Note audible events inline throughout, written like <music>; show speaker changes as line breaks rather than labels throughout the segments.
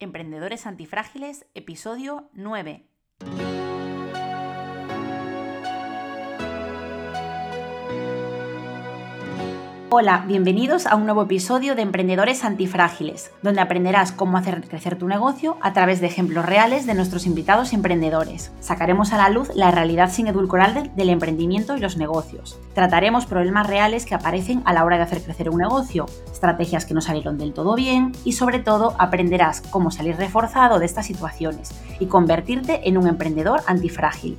Emprendedores Antifrágiles, episodio 9. Hola, bienvenidos a un nuevo episodio de Emprendedores Antifrágiles, donde aprenderás cómo hacer crecer tu negocio a través de ejemplos reales de nuestros invitados emprendedores. Sacaremos a la luz la realidad sin edulcorar del emprendimiento y los negocios. Trataremos problemas reales que aparecen a la hora de hacer crecer un negocio, estrategias que no salieron del todo bien y sobre todo aprenderás cómo salir reforzado de estas situaciones y convertirte en un emprendedor antifrágil.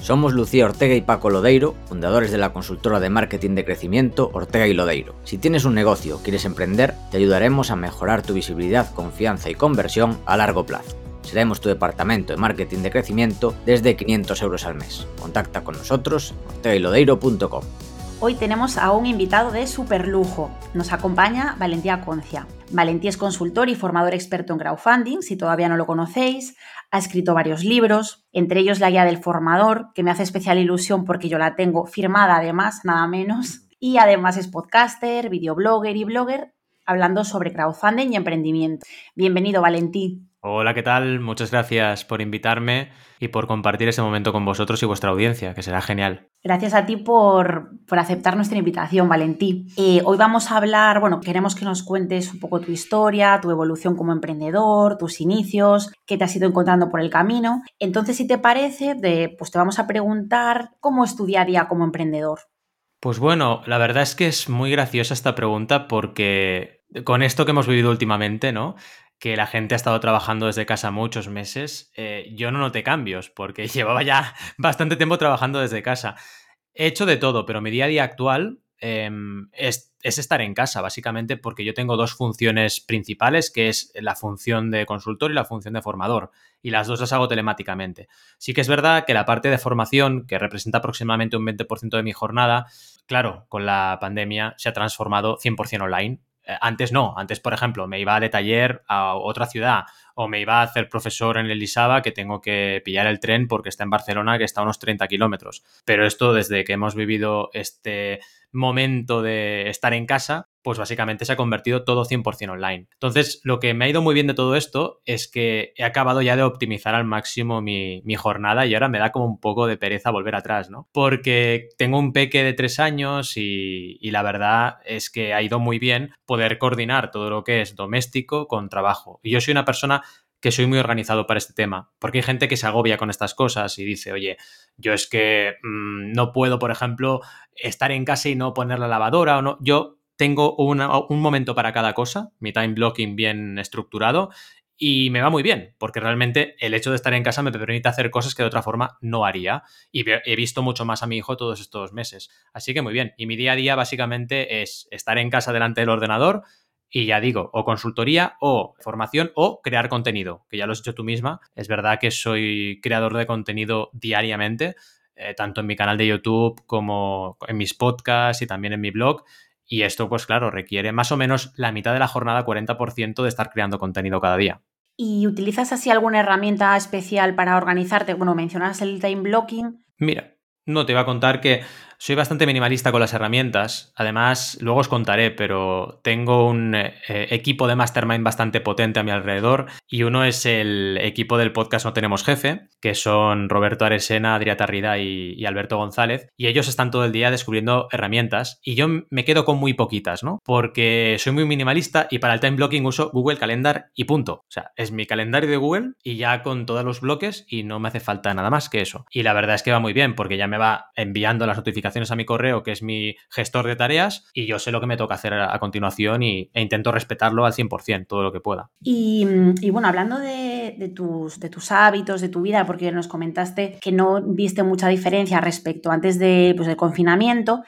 Somos Lucía Ortega y Paco Lodeiro, fundadores de la consultora de marketing de crecimiento Ortega y Lodeiro. Si tienes un negocio o quieres emprender, te ayudaremos a mejorar tu visibilidad, confianza y conversión a largo plazo. Seremos tu departamento de marketing de crecimiento desde 500 euros al mes. Contacta con nosotros en ortegaylodeiro.com.
Hoy tenemos a un invitado de super lujo. Nos acompaña Valentía Concia. Valentía es consultor y formador experto en crowdfunding, si todavía no lo conocéis. Ha escrito varios libros, entre ellos La Guía del Formador, que me hace especial ilusión porque yo la tengo firmada además, nada menos. Y además es podcaster, videoblogger y blogger, hablando sobre crowdfunding y emprendimiento. Bienvenido, Valentí.
Hola, ¿qué tal? Muchas gracias por invitarme y por compartir este momento con vosotros y vuestra audiencia, que será genial.
Gracias a ti por, por aceptar nuestra invitación, Valentí. Eh, hoy vamos a hablar, bueno, queremos que nos cuentes un poco tu historia, tu evolución como emprendedor, tus inicios, qué te has ido encontrando por el camino. Entonces, si te parece, de, pues te vamos a preguntar cómo es tu día a día como emprendedor.
Pues bueno, la verdad es que es muy graciosa esta pregunta porque con esto que hemos vivido últimamente, ¿no? que la gente ha estado trabajando desde casa muchos meses, eh, yo no noté cambios porque <laughs> llevaba ya bastante tiempo trabajando desde casa. He hecho de todo, pero mi día a día actual em, es, estar en casa, básicamente porque yo tengo dos funciones principales, que es la función de consultor y la función de formador, y las dos las hago telemáticamente. Sí que es verdad que la parte de formación, que representa aproximadamente un 20% de mi jornada, claro, con la pandemia se ha transformado 100% online antes no, antes, por ejemplo, me iba de taller a otra ciudad o me iba a hacer profesor en el ISABA que tengo que pillar el tren porque está en Barcelona que está a unos 30 kilómetros. Pero esto desde que hemos vivido este momento de estar en casa, pues básicamente se ha convertido todo 100% online. Entonces, lo que me ha ido muy bien de todo esto es que he acabado ya de optimizar al máximo mi, jornada y ahora me da como un poco de pereza volver atrás, ¿no? Porque tengo un peque de tres años y, y la verdad es que ha ido muy bien poder coordinar todo lo que es doméstico con trabajo. Y yo soy una persona que soy muy organizado para este tema, porque hay gente que se agobia con estas cosas y dice, oye, yo es que mm, no puedo, por ejemplo, estar en casa y no poner la lavadora o no. Yo tengo un momento para cada cosa, mi time blocking bien estructurado y me va muy bien, porque realmente el hecho de estar en casa me permite hacer cosas que de otra forma no haría y he visto mucho más a mi hijo todos estos meses. Así que muy bien, y mi día a día básicamente es estar en casa delante del ordenador, y ya digo, o consultoría o formación o crear contenido, que ya lo has hecho tú misma. Es verdad que soy creador de contenido diariamente, eh, tanto en mi canal de YouTube como en mis podcasts y también en mi blog. Y esto, pues claro, requiere más o menos la mitad de la jornada, 40% de estar creando contenido cada día.
¿Y utilizas así alguna herramienta especial para organizarte? Bueno, mencionas el time blocking.
Mira, no, te iba a contar que soy bastante minimalista con las herramientas. Además, luego os contaré, pero tengo un eh, equipo de mastermind bastante potente a mi alrededor y uno es el equipo del podcast No Tenemos Jefe, que son Roberto Aresena, Adrià Tarrida y, Alberto González. Y ellos están todo el día descubriendo herramientas y yo me quedo con muy poquitas, ¿no? Porque soy muy minimalista y para el time blocking uso Google Calendar y punto. O sea, es mi calendario de Google y ya con todos los bloques y no me hace falta nada más que eso. Y la verdad es que va muy bien porque ya me va enviando las notificaciones a mi correo, que es mi gestor de tareas, y yo sé lo que me toca hacer a, continuación y, e intento respetarlo al 100%, todo lo que pueda.
Y, bueno, hablando de, tus, de tus hábitos, de tu vida, porque nos comentaste que no viste mucha diferencia respecto antes de, pues, del confinamiento,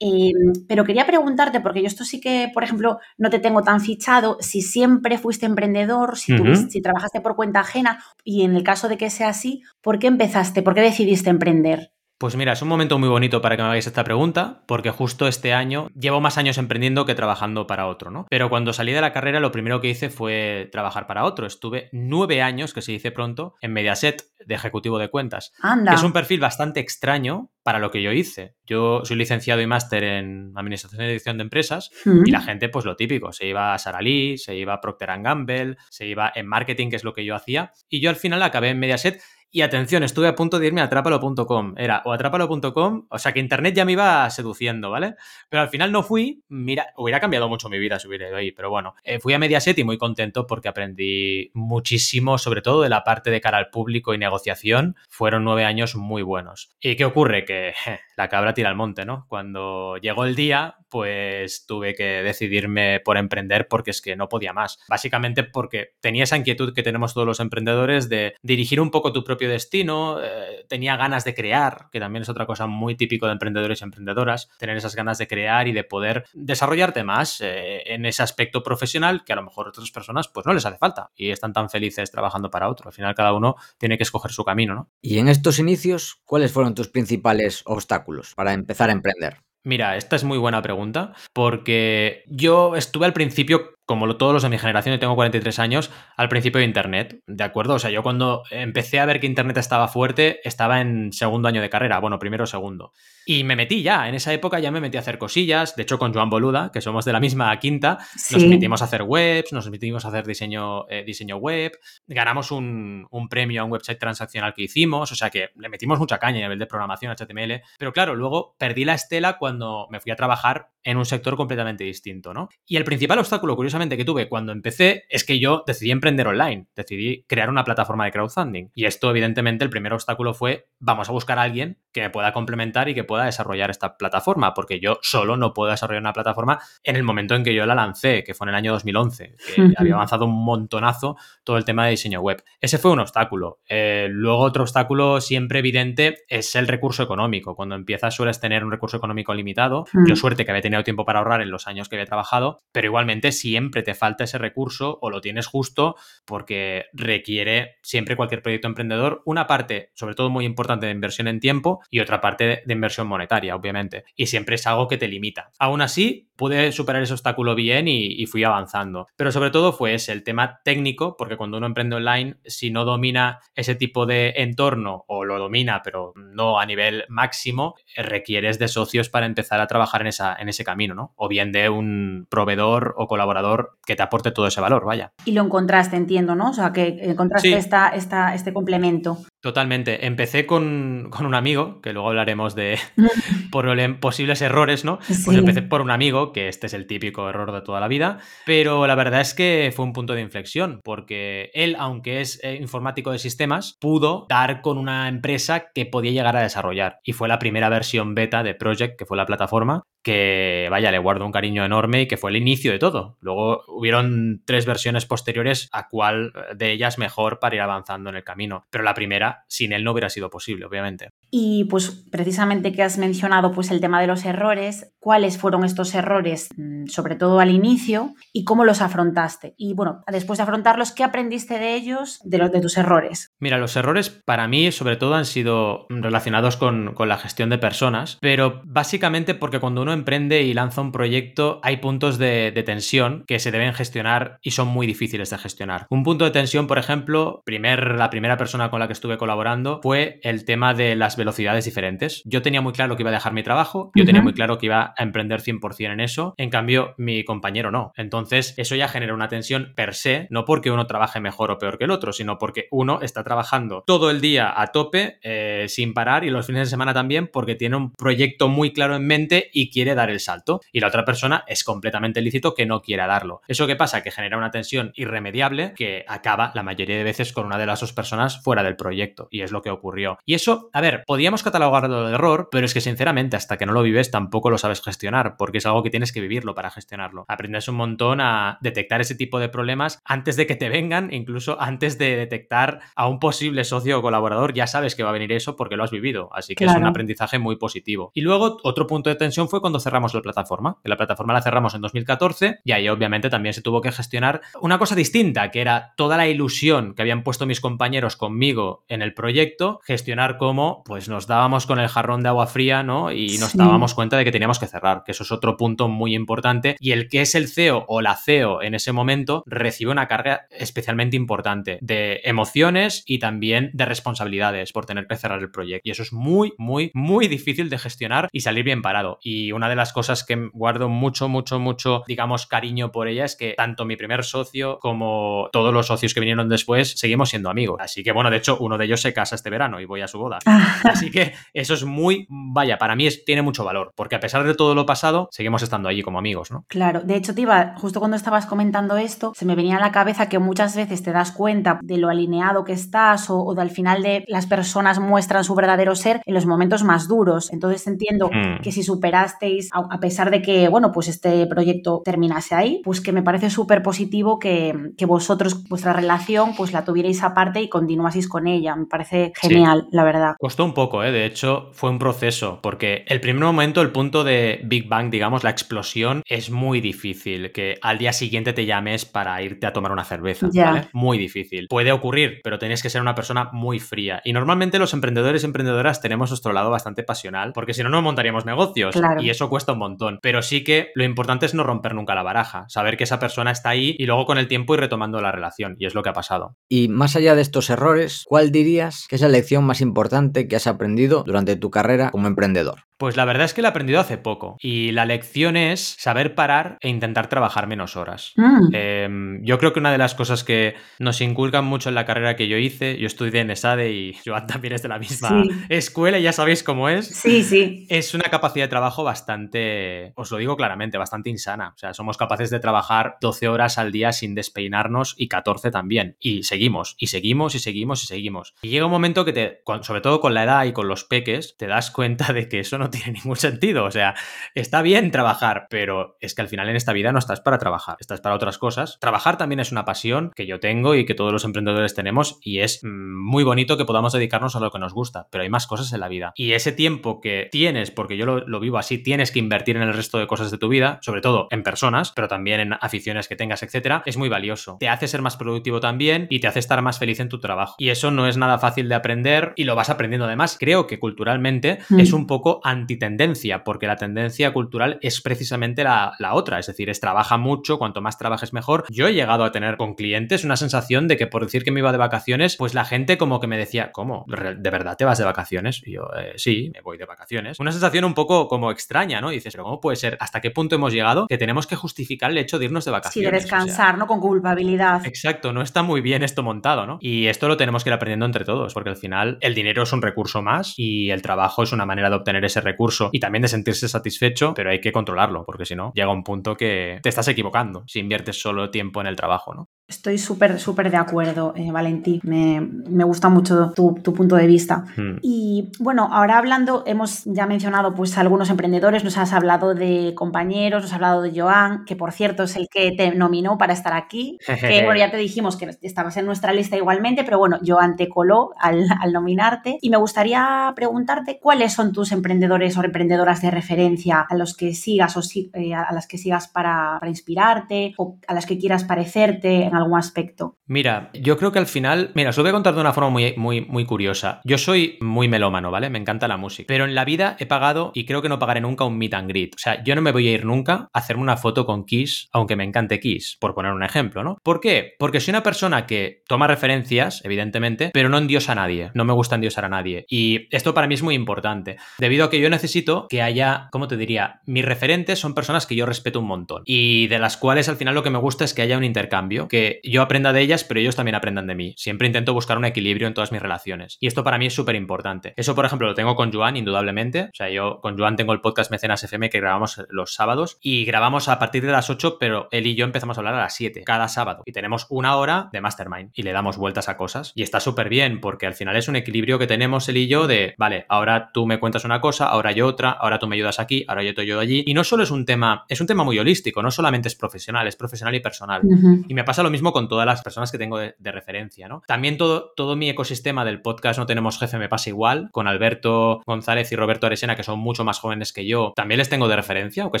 em, pero quería preguntarte, porque yo esto sí que, por ejemplo, no te tengo tan fichado, si siempre fuiste emprendedor, si, si trabajaste por cuenta ajena, y en el caso de que sea así, ¿por qué empezaste? ¿Por qué decidiste emprender?
Pues mira, es un momento muy bonito para que me hagáis esta pregunta, porque justo este año llevo más años emprendiendo que trabajando para otro, ¿no? Pero cuando salí de la carrera, lo primero que hice fue trabajar para otro. Estuve nueve años, que se dice pronto, en Mediaset. de ejecutivo de cuentas.
Anda.
Que es un perfil bastante extraño para lo que yo hice. Yo soy licenciado y máster en Administración y Dirección de Empresas
Mm.
y la gente, pues lo típico, se iba a Sara Lee, se iba a Procter Gamble, se iba en marketing, que es lo que yo hacía, y yo al final acabé en Mediaset. Y atención, estuve a punto de irme a atrápalo.com. Era o atrápalo.com, o sea que internet ya me iba seduciendo, ¿vale? Pero al final no fui. Mira, hubiera cambiado mucho mi vida si hubiera ido ahí, pero bueno, eh, fui a Mediaset y muy contento porque aprendí muchísimo, sobre todo de la parte de cara al público y negociación. Fueron nueve años muy buenos. ¿Y qué ocurre? Que je, la cabra tira al monte, ¿no? Cuando llegó el día, pues tuve que decidirme por emprender porque es que no podía más. Básicamente porque tenía esa inquietud que tenemos todos los emprendedores de dirigir un poco tu propio destino, eh, tenía ganas de crear, que también es otra cosa muy típico de emprendedores y emprendedoras, tener esas ganas de crear y de poder desarrollarte más eh, en ese aspecto profesional que a lo mejor otras personas pues no les hace falta y están tan felices trabajando para otro. Al final cada uno tiene que escoger su camino, ¿no?
Y en estos inicios, ¿cuáles fueron tus principales obstáculos para empezar a emprender?
Mira, esta es muy buena pregunta porque yo estuve al principio como lo- todos los de mi generación, yo tengo 43 años, al principio de Internet, ¿de acuerdo? O sea, yo cuando empecé a ver que Internet estaba fuerte, estaba en segundo año de carrera, bueno, primero o segundo. Y me metí ya, en esa época ya me metí a hacer cosillas, de hecho con Joan Boluda, que somos de la misma quinta, nos
Sí.
metimos a hacer webs, nos metimos a hacer diseño, eh, diseño web, ganamos un, un premio a un website transaccional que hicimos, o sea que le metimos mucha caña a nivel de programación HTML, pero claro, luego perdí la estela cuando me fui a trabajar en un sector completamente distinto, ¿no? Y el principal obstáculo, curiosamente, que tuve cuando empecé es que yo decidí emprender online, decidí crear una plataforma de crowdfunding. Y esto, evidentemente, el primer obstáculo fue, vamos a buscar a alguien que me pueda complementar y que pueda desarrollar esta plataforma, porque yo solo no puedo desarrollar una plataforma en el momento en que yo la lancé, que fue en el año 2011, que había avanzado un montonazo todo el tema de diseño web. Ese fue un obstáculo. Eh, luego otro obstáculo siempre evidente es el recurso económico. Cuando empiezas sueles tener un recurso económico limitado.
Mm.
Yo suerte que había tenido tiempo para ahorrar en los años que había trabajado, pero igualmente siempre te falta ese recurso o lo tienes justo porque requiere siempre cualquier proyecto emprendedor una parte, sobre todo muy importante, de inversión en tiempo y otra parte de inversión monetaria, obviamente. Y siempre es algo que te limita. Aún así, pude superar ese obstáculo bien y, fui avanzando. Pero sobre todo fue ese, el tema técnico, porque cuando uno emprende online, si no domina ese tipo de entorno o lo domina, pero no a nivel máximo, requieres de socios para empezar a trabajar en, esa, en ese camino, ¿no? O bien de un proveedor o colaborador que te aporte todo ese valor, vaya.
Y lo encontraste, entiendo, ¿no? O sea, que encontraste
Sí.
esta, esta, este complemento.
Totalmente. Empecé con, con un amigo, que luego hablaremos de <laughs> por- posibles errores, ¿no? Pues empecé por un amigo, que este es el típico error de toda la vida, pero la verdad es que fue un punto de inflexión, porque él, aunque es eh, informático de sistemas, pudo dar con una empresa que podía llegar a desarrollar. Y fue la primera versión beta de Project, que fue la plataforma, que vaya, le guardo un cariño enorme y que fue el inicio de todo. Luego hubieron tres versiones posteriores, a cuál de ellas mejor para ir avanzando en el camino. Pero la primera, sin él no hubiera sido posible, obviamente.
Y pues precisamente que has mencionado pues el tema de los errores, ¿cuáles fueron estos errores, mm, sobre todo al inicio, y cómo los afrontaste? Y bueno, después de afrontarlos, ¿qué aprendiste de ellos, de los de tus errores?
Mira, los errores para mí sobre todo han sido relacionados con, con la gestión de personas, pero básicamente porque cuando uno emprende y lanza un proyecto hay puntos de, de tensión que se deben gestionar y son muy difíciles de gestionar. Un punto de tensión, por ejemplo, primer, la primera persona con la que estuve colaborando fue el tema de las velocidades diferentes. Yo tenía muy claro que iba a dejar mi trabajo, yo tenía muy claro que iba a emprender 100% en eso, en cambio mi compañero no. Entonces eso ya genera una tensión per se, no porque uno trabaje mejor o peor que el otro, sino porque uno está trabajando todo el día a tope, eh, sin parar, y los fines de semana también, porque tiene un proyecto muy claro en mente y quiere dar el salto. Y la otra persona es completamente lícito que no quiera darlo. ¿Eso qué pasa? Que genera una tensión irremediable que acaba la mayoría de veces con una de las dos personas fuera del proyecto. Y es lo que ocurrió. Y eso, a ver, podríamos catalogarlo de error, pero es que sinceramente hasta que no lo vives tampoco lo sabes gestionar, porque es algo que tienes que vivirlo para gestionarlo. Aprendes un montón a detectar ese tipo de problemas antes de que te vengan, incluso antes de detectar a un posible socio o colaborador, ya sabes que va a venir eso porque lo has vivido. Así que es un aprendizaje muy positivo. Y luego otro punto de tensión fue cuando cerramos la plataforma, que la plataforma la cerramos en 2014 y ahí obviamente también se tuvo que gestionar una cosa distinta, que era toda la ilusión que habían puesto mis compañeros conmigo en el proyecto, gestionar cómo pues nos dábamos con el jarrón de agua fría, ¿no? Y nos
Sí.
dábamos cuenta de que teníamos que cerrar, que eso es otro punto muy importante. Y el que es el CEO o la CEO en ese momento recibe una carga especialmente importante de emociones y también de responsabilidades por tener que cerrar el proyecto. Y eso es muy, muy, muy difícil de gestionar y salir bien parado. Y una de las cosas que guardo mucho, mucho, mucho, digamos, cariño por ella es que tanto mi primer socio como todos los socios que vinieron después seguimos siendo amigos. Así que bueno, de hecho, uno de ellos se casa este verano y voy a su boda. <laughs> Así que eso es muy, vaya, para mí es, tiene mucho valor, porque a pesar de todo lo pasado, seguimos estando allí como amigos, ¿no?
Claro, de hecho, Tiba, justo cuando estabas comentando esto, se me venía a la cabeza que muchas veces te das cuenta de lo alineado que estás o, o de al final de las personas muestran su verdadero ser en los momentos más duros. Entonces entiendo mm. que si superasteis, a, pesar de que, bueno, pues este proyecto terminase ahí, pues que me parece súper positivo que, que, vosotros, vuestra relación, pues la tuvierais aparte y continuaseis con ella. Me parece genial, la verdad.
Costó un poco, ¿eh? De hecho, fue un proceso, porque el primer momento, el punto de Big Bang, digamos, la explosión, es muy difícil que al día siguiente te llames para irte a tomar una cerveza, ¿vale? Muy difícil. Puede ocurrir, pero tienes que ser una persona muy fría. Y normalmente los emprendedores y emprendedoras tenemos nuestro lado bastante pasional, porque si no, no montaríamos negocios. Y eso cuesta un montón. Pero sí que lo importante es no romper nunca la baraja, saber que esa persona está ahí y luego con el tiempo ir retomando la relación. Y es lo que ha pasado.
Y más allá de estos errores, ¿cuál dirías que es la lección más importante que has aprendido durante tu carrera como emprendedor?
Pues la verdad es que lo he aprendido hace poco y la lección es saber parar e intentar trabajar menos horas. Mm. Em, yo creo que una de las cosas que nos inculcan mucho en la carrera que yo hice, yo estudié en ESADE y <laughs> Joan también es de la misma escuela, ya sabéis cómo es.
Sí, sí.
Es una capacidad de trabajo bastante, os lo digo claramente, bastante insana. O sea, somos capaces de trabajar 12 horas al día sin despeinarnos y 14 también. Y seguimos, y seguimos, y seguimos, y seguimos. Y llega un momento que te, sobre todo con la edad y con los peques, te das cuenta de que eso no tiene ningún sentido. O sea, está bien trabajar, pero es que al final en esta vida no estás para trabajar, estás para otras cosas. Trabajar también es una pasión que yo tengo y que todos los emprendedores tenemos y es mm, muy bonito que podamos dedicarnos a lo que nos gusta, pero hay más cosas en la vida. Y ese tiempo que tienes, porque yo lo, vivo así, tienes que invertir en el resto de cosas de tu vida, sobre todo en personas, pero también en aficiones que tengas, etcétera, es muy valioso. Te hace ser más productivo también y te hace estar más feliz en tu trabajo. Y eso no es nada fácil de aprender y lo vas aprendiendo además. Creo que culturalmente mm. es un poco antitendencia, porque la tendencia cultural es precisamente la, la, otra, es decir, es trabaja mucho, cuanto más trabajes mejor. Yo he llegado a tener con clientes una sensación de que por decir que me iba de vacaciones, pues la gente como que me decía, ¿cómo? ¿De verdad te vas de vacaciones? Y yo, eh, sí, me voy de vacaciones. Una sensación un poco como extraña, ¿no? Y dices, pero ¿cómo puede ser? ¿Hasta qué punto hemos llegado que tenemos que justificar el hecho de irnos de vacaciones?
Sí, de descansar, ¿no? Con culpabilidad.
Exacto, no está muy bien esto montado, ¿no? Y esto lo tenemos que ir aprendiendo entre todos, porque al final el dinero es un recurso más y el trabajo es una manera de obtener ese recurso y también de sentirse satisfecho, pero hay que controlarlo, porque si no, llega un punto que te estás equivocando si inviertes solo tiempo en el trabajo, ¿no?
Estoy súper, súper de acuerdo, eh, Valentí. Me, me, gusta mucho tu, tu punto de vista. Hmm. Y bueno, ahora hablando, hemos ya mencionado pues algunos emprendedores, nos has hablado de compañeros, nos has hablado de Joan, que por cierto es el que te nominó para estar aquí. <laughs> que bueno, ya te dijimos que estabas en nuestra lista igualmente, pero bueno, Joan te coló al, al nominarte. Y me gustaría preguntarte cuáles son tus emprendedores o emprendedoras de referencia a los que sigas o eh, a las que sigas para, para inspirarte o a las que quieras parecerte algún aspecto?
Mira, yo creo que al final, mira, os lo voy a contar de una forma muy, muy, muy curiosa. Yo soy muy melómano, ¿vale? Me encanta la música. Pero en la vida he pagado y creo que no pagaré nunca un meet and greet. O sea, yo no me voy a ir nunca a hacerme una foto con Kiss, aunque me encante Kiss, por poner un ejemplo, ¿no? ¿Por qué? Porque soy una persona que toma referencias, evidentemente, pero no endiosa a nadie. No me gusta endiosar a nadie. Y esto para mí es muy importante. Debido a que yo necesito que haya, ¿cómo te diría? Mis referentes son personas que yo respeto un montón. Y de las cuales al final lo que me gusta es que haya un intercambio. Que yo aprenda de ellas, pero ellos también aprendan de mí. Siempre intento buscar un equilibrio en todas mis relaciones. Y esto para mí es súper importante. Eso, por ejemplo, lo tengo con Joan, indudablemente. O sea, yo con Joan tengo el podcast Mecenas FM que grabamos los sábados y grabamos a partir de las 8, pero él y yo empezamos a hablar a las 7 cada sábado. Y tenemos una hora de mastermind y le damos vueltas a cosas. Y está súper bien porque al final es un equilibrio que tenemos él y yo de, vale, ahora tú me cuentas una cosa, ahora yo otra, ahora tú me ayudas aquí, ahora yo te ayudo allí. Y no solo es un tema, es un tema muy holístico, no solamente es profesional, es profesional y personal. Y me pasa lo mismo con todas las personas que tengo de, referencia, ¿no? También todo, todo mi ecosistema del podcast No Tenemos Jefe me pasa igual, con Alberto González y Roberto Aresena, que son mucho más jóvenes que yo, también les tengo de referencia, aunque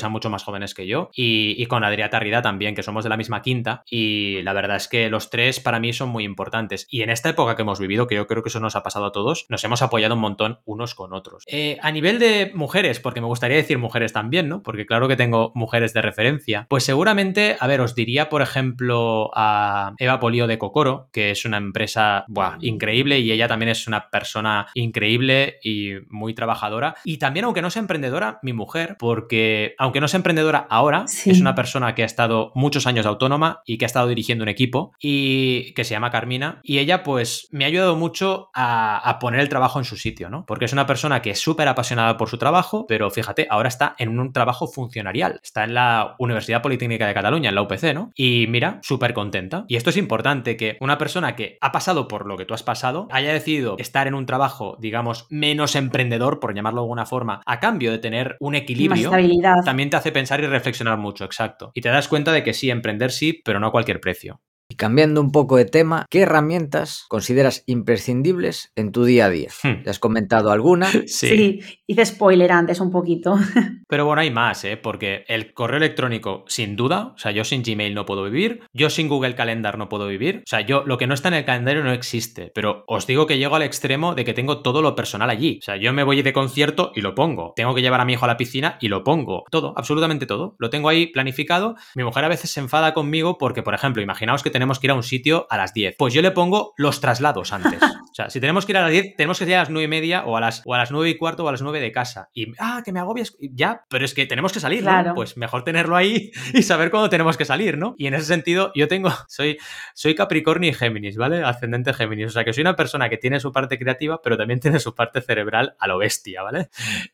sean mucho más jóvenes que yo, y, y con Adrià Tarrida también, que somos de la misma quinta, y la verdad es que los tres para mí son muy importantes. Y en esta época que hemos vivido, que yo creo que eso nos ha pasado a todos, nos hemos apoyado un montón unos con otros. Eh, a nivel de mujeres, porque me gustaría decir mujeres también, ¿no? Porque claro que tengo mujeres de referencia, pues seguramente, a ver, os diría, por ejemplo, a Eva Polío de Cocoro, que es una empresa buah, increíble y ella también es una persona increíble y muy trabajadora. Y también, aunque no sea emprendedora, mi mujer, porque aunque no sea emprendedora ahora, es una persona que ha estado muchos años autónoma y que ha estado dirigiendo un equipo y que se llama Carmina. Y ella, pues, me ha ayudado mucho a, a poner el trabajo en su sitio, ¿no? Porque es una persona que es súper apasionada por su trabajo, pero fíjate, ahora está en un trabajo funcionarial. Está en la Universidad Politécnica de Cataluña, en la UPC, ¿no? Y mira, súper contenta. Y esto es importante, que una persona que ha pasado por lo que tú has pasado haya decidido estar en un trabajo, digamos, menos emprendedor, por llamarlo de alguna forma, a cambio de tener un equilibrio, también te hace pensar y reflexionar mucho, exacto. Y te das cuenta de que sí, emprender sí, pero no a cualquier precio.
Y cambiando un poco de tema, ¿qué herramientas consideras imprescindibles en tu día a día? Hmm. ¿Te has comentado alguna? <laughs>
sí. hice spoiler antes un poquito. <laughs>
Pero bueno, hay más, ¿eh? Porque el correo electrónico, sin duda, o sea, yo sin Gmail no puedo vivir, yo sin Google Calendar no puedo vivir, o sea, yo lo que no está en el calendario no existe, pero os digo que llego al extremo de que tengo todo lo personal allí. O sea, yo me voy de concierto y lo pongo. Tengo que llevar a mi hijo a la piscina y lo pongo. Todo, absolutamente todo. Lo tengo ahí planificado. Mi mujer a veces se enfada conmigo porque, por ejemplo, imaginaos que tenemos que ir a un sitio a las 10. Pues yo le pongo los traslados antes. <laughs> O sea, si tenemos que ir a las 10, tenemos que ir a las 9 y media o a las, o a las 9 y cuarto o a las 9 de casa. Y, ah, que me agobias. Ya, pero es que tenemos que salir, ¿no? Pues mejor tenerlo ahí <laughs> y saber cuándo tenemos que salir, ¿no? Y en ese sentido, yo tengo, <laughs> soy, soy Capricornio y Géminis, ¿vale? Ascendente Géminis. O sea, que soy una persona que tiene su parte creativa, pero también tiene su parte cerebral a lo bestia, ¿vale?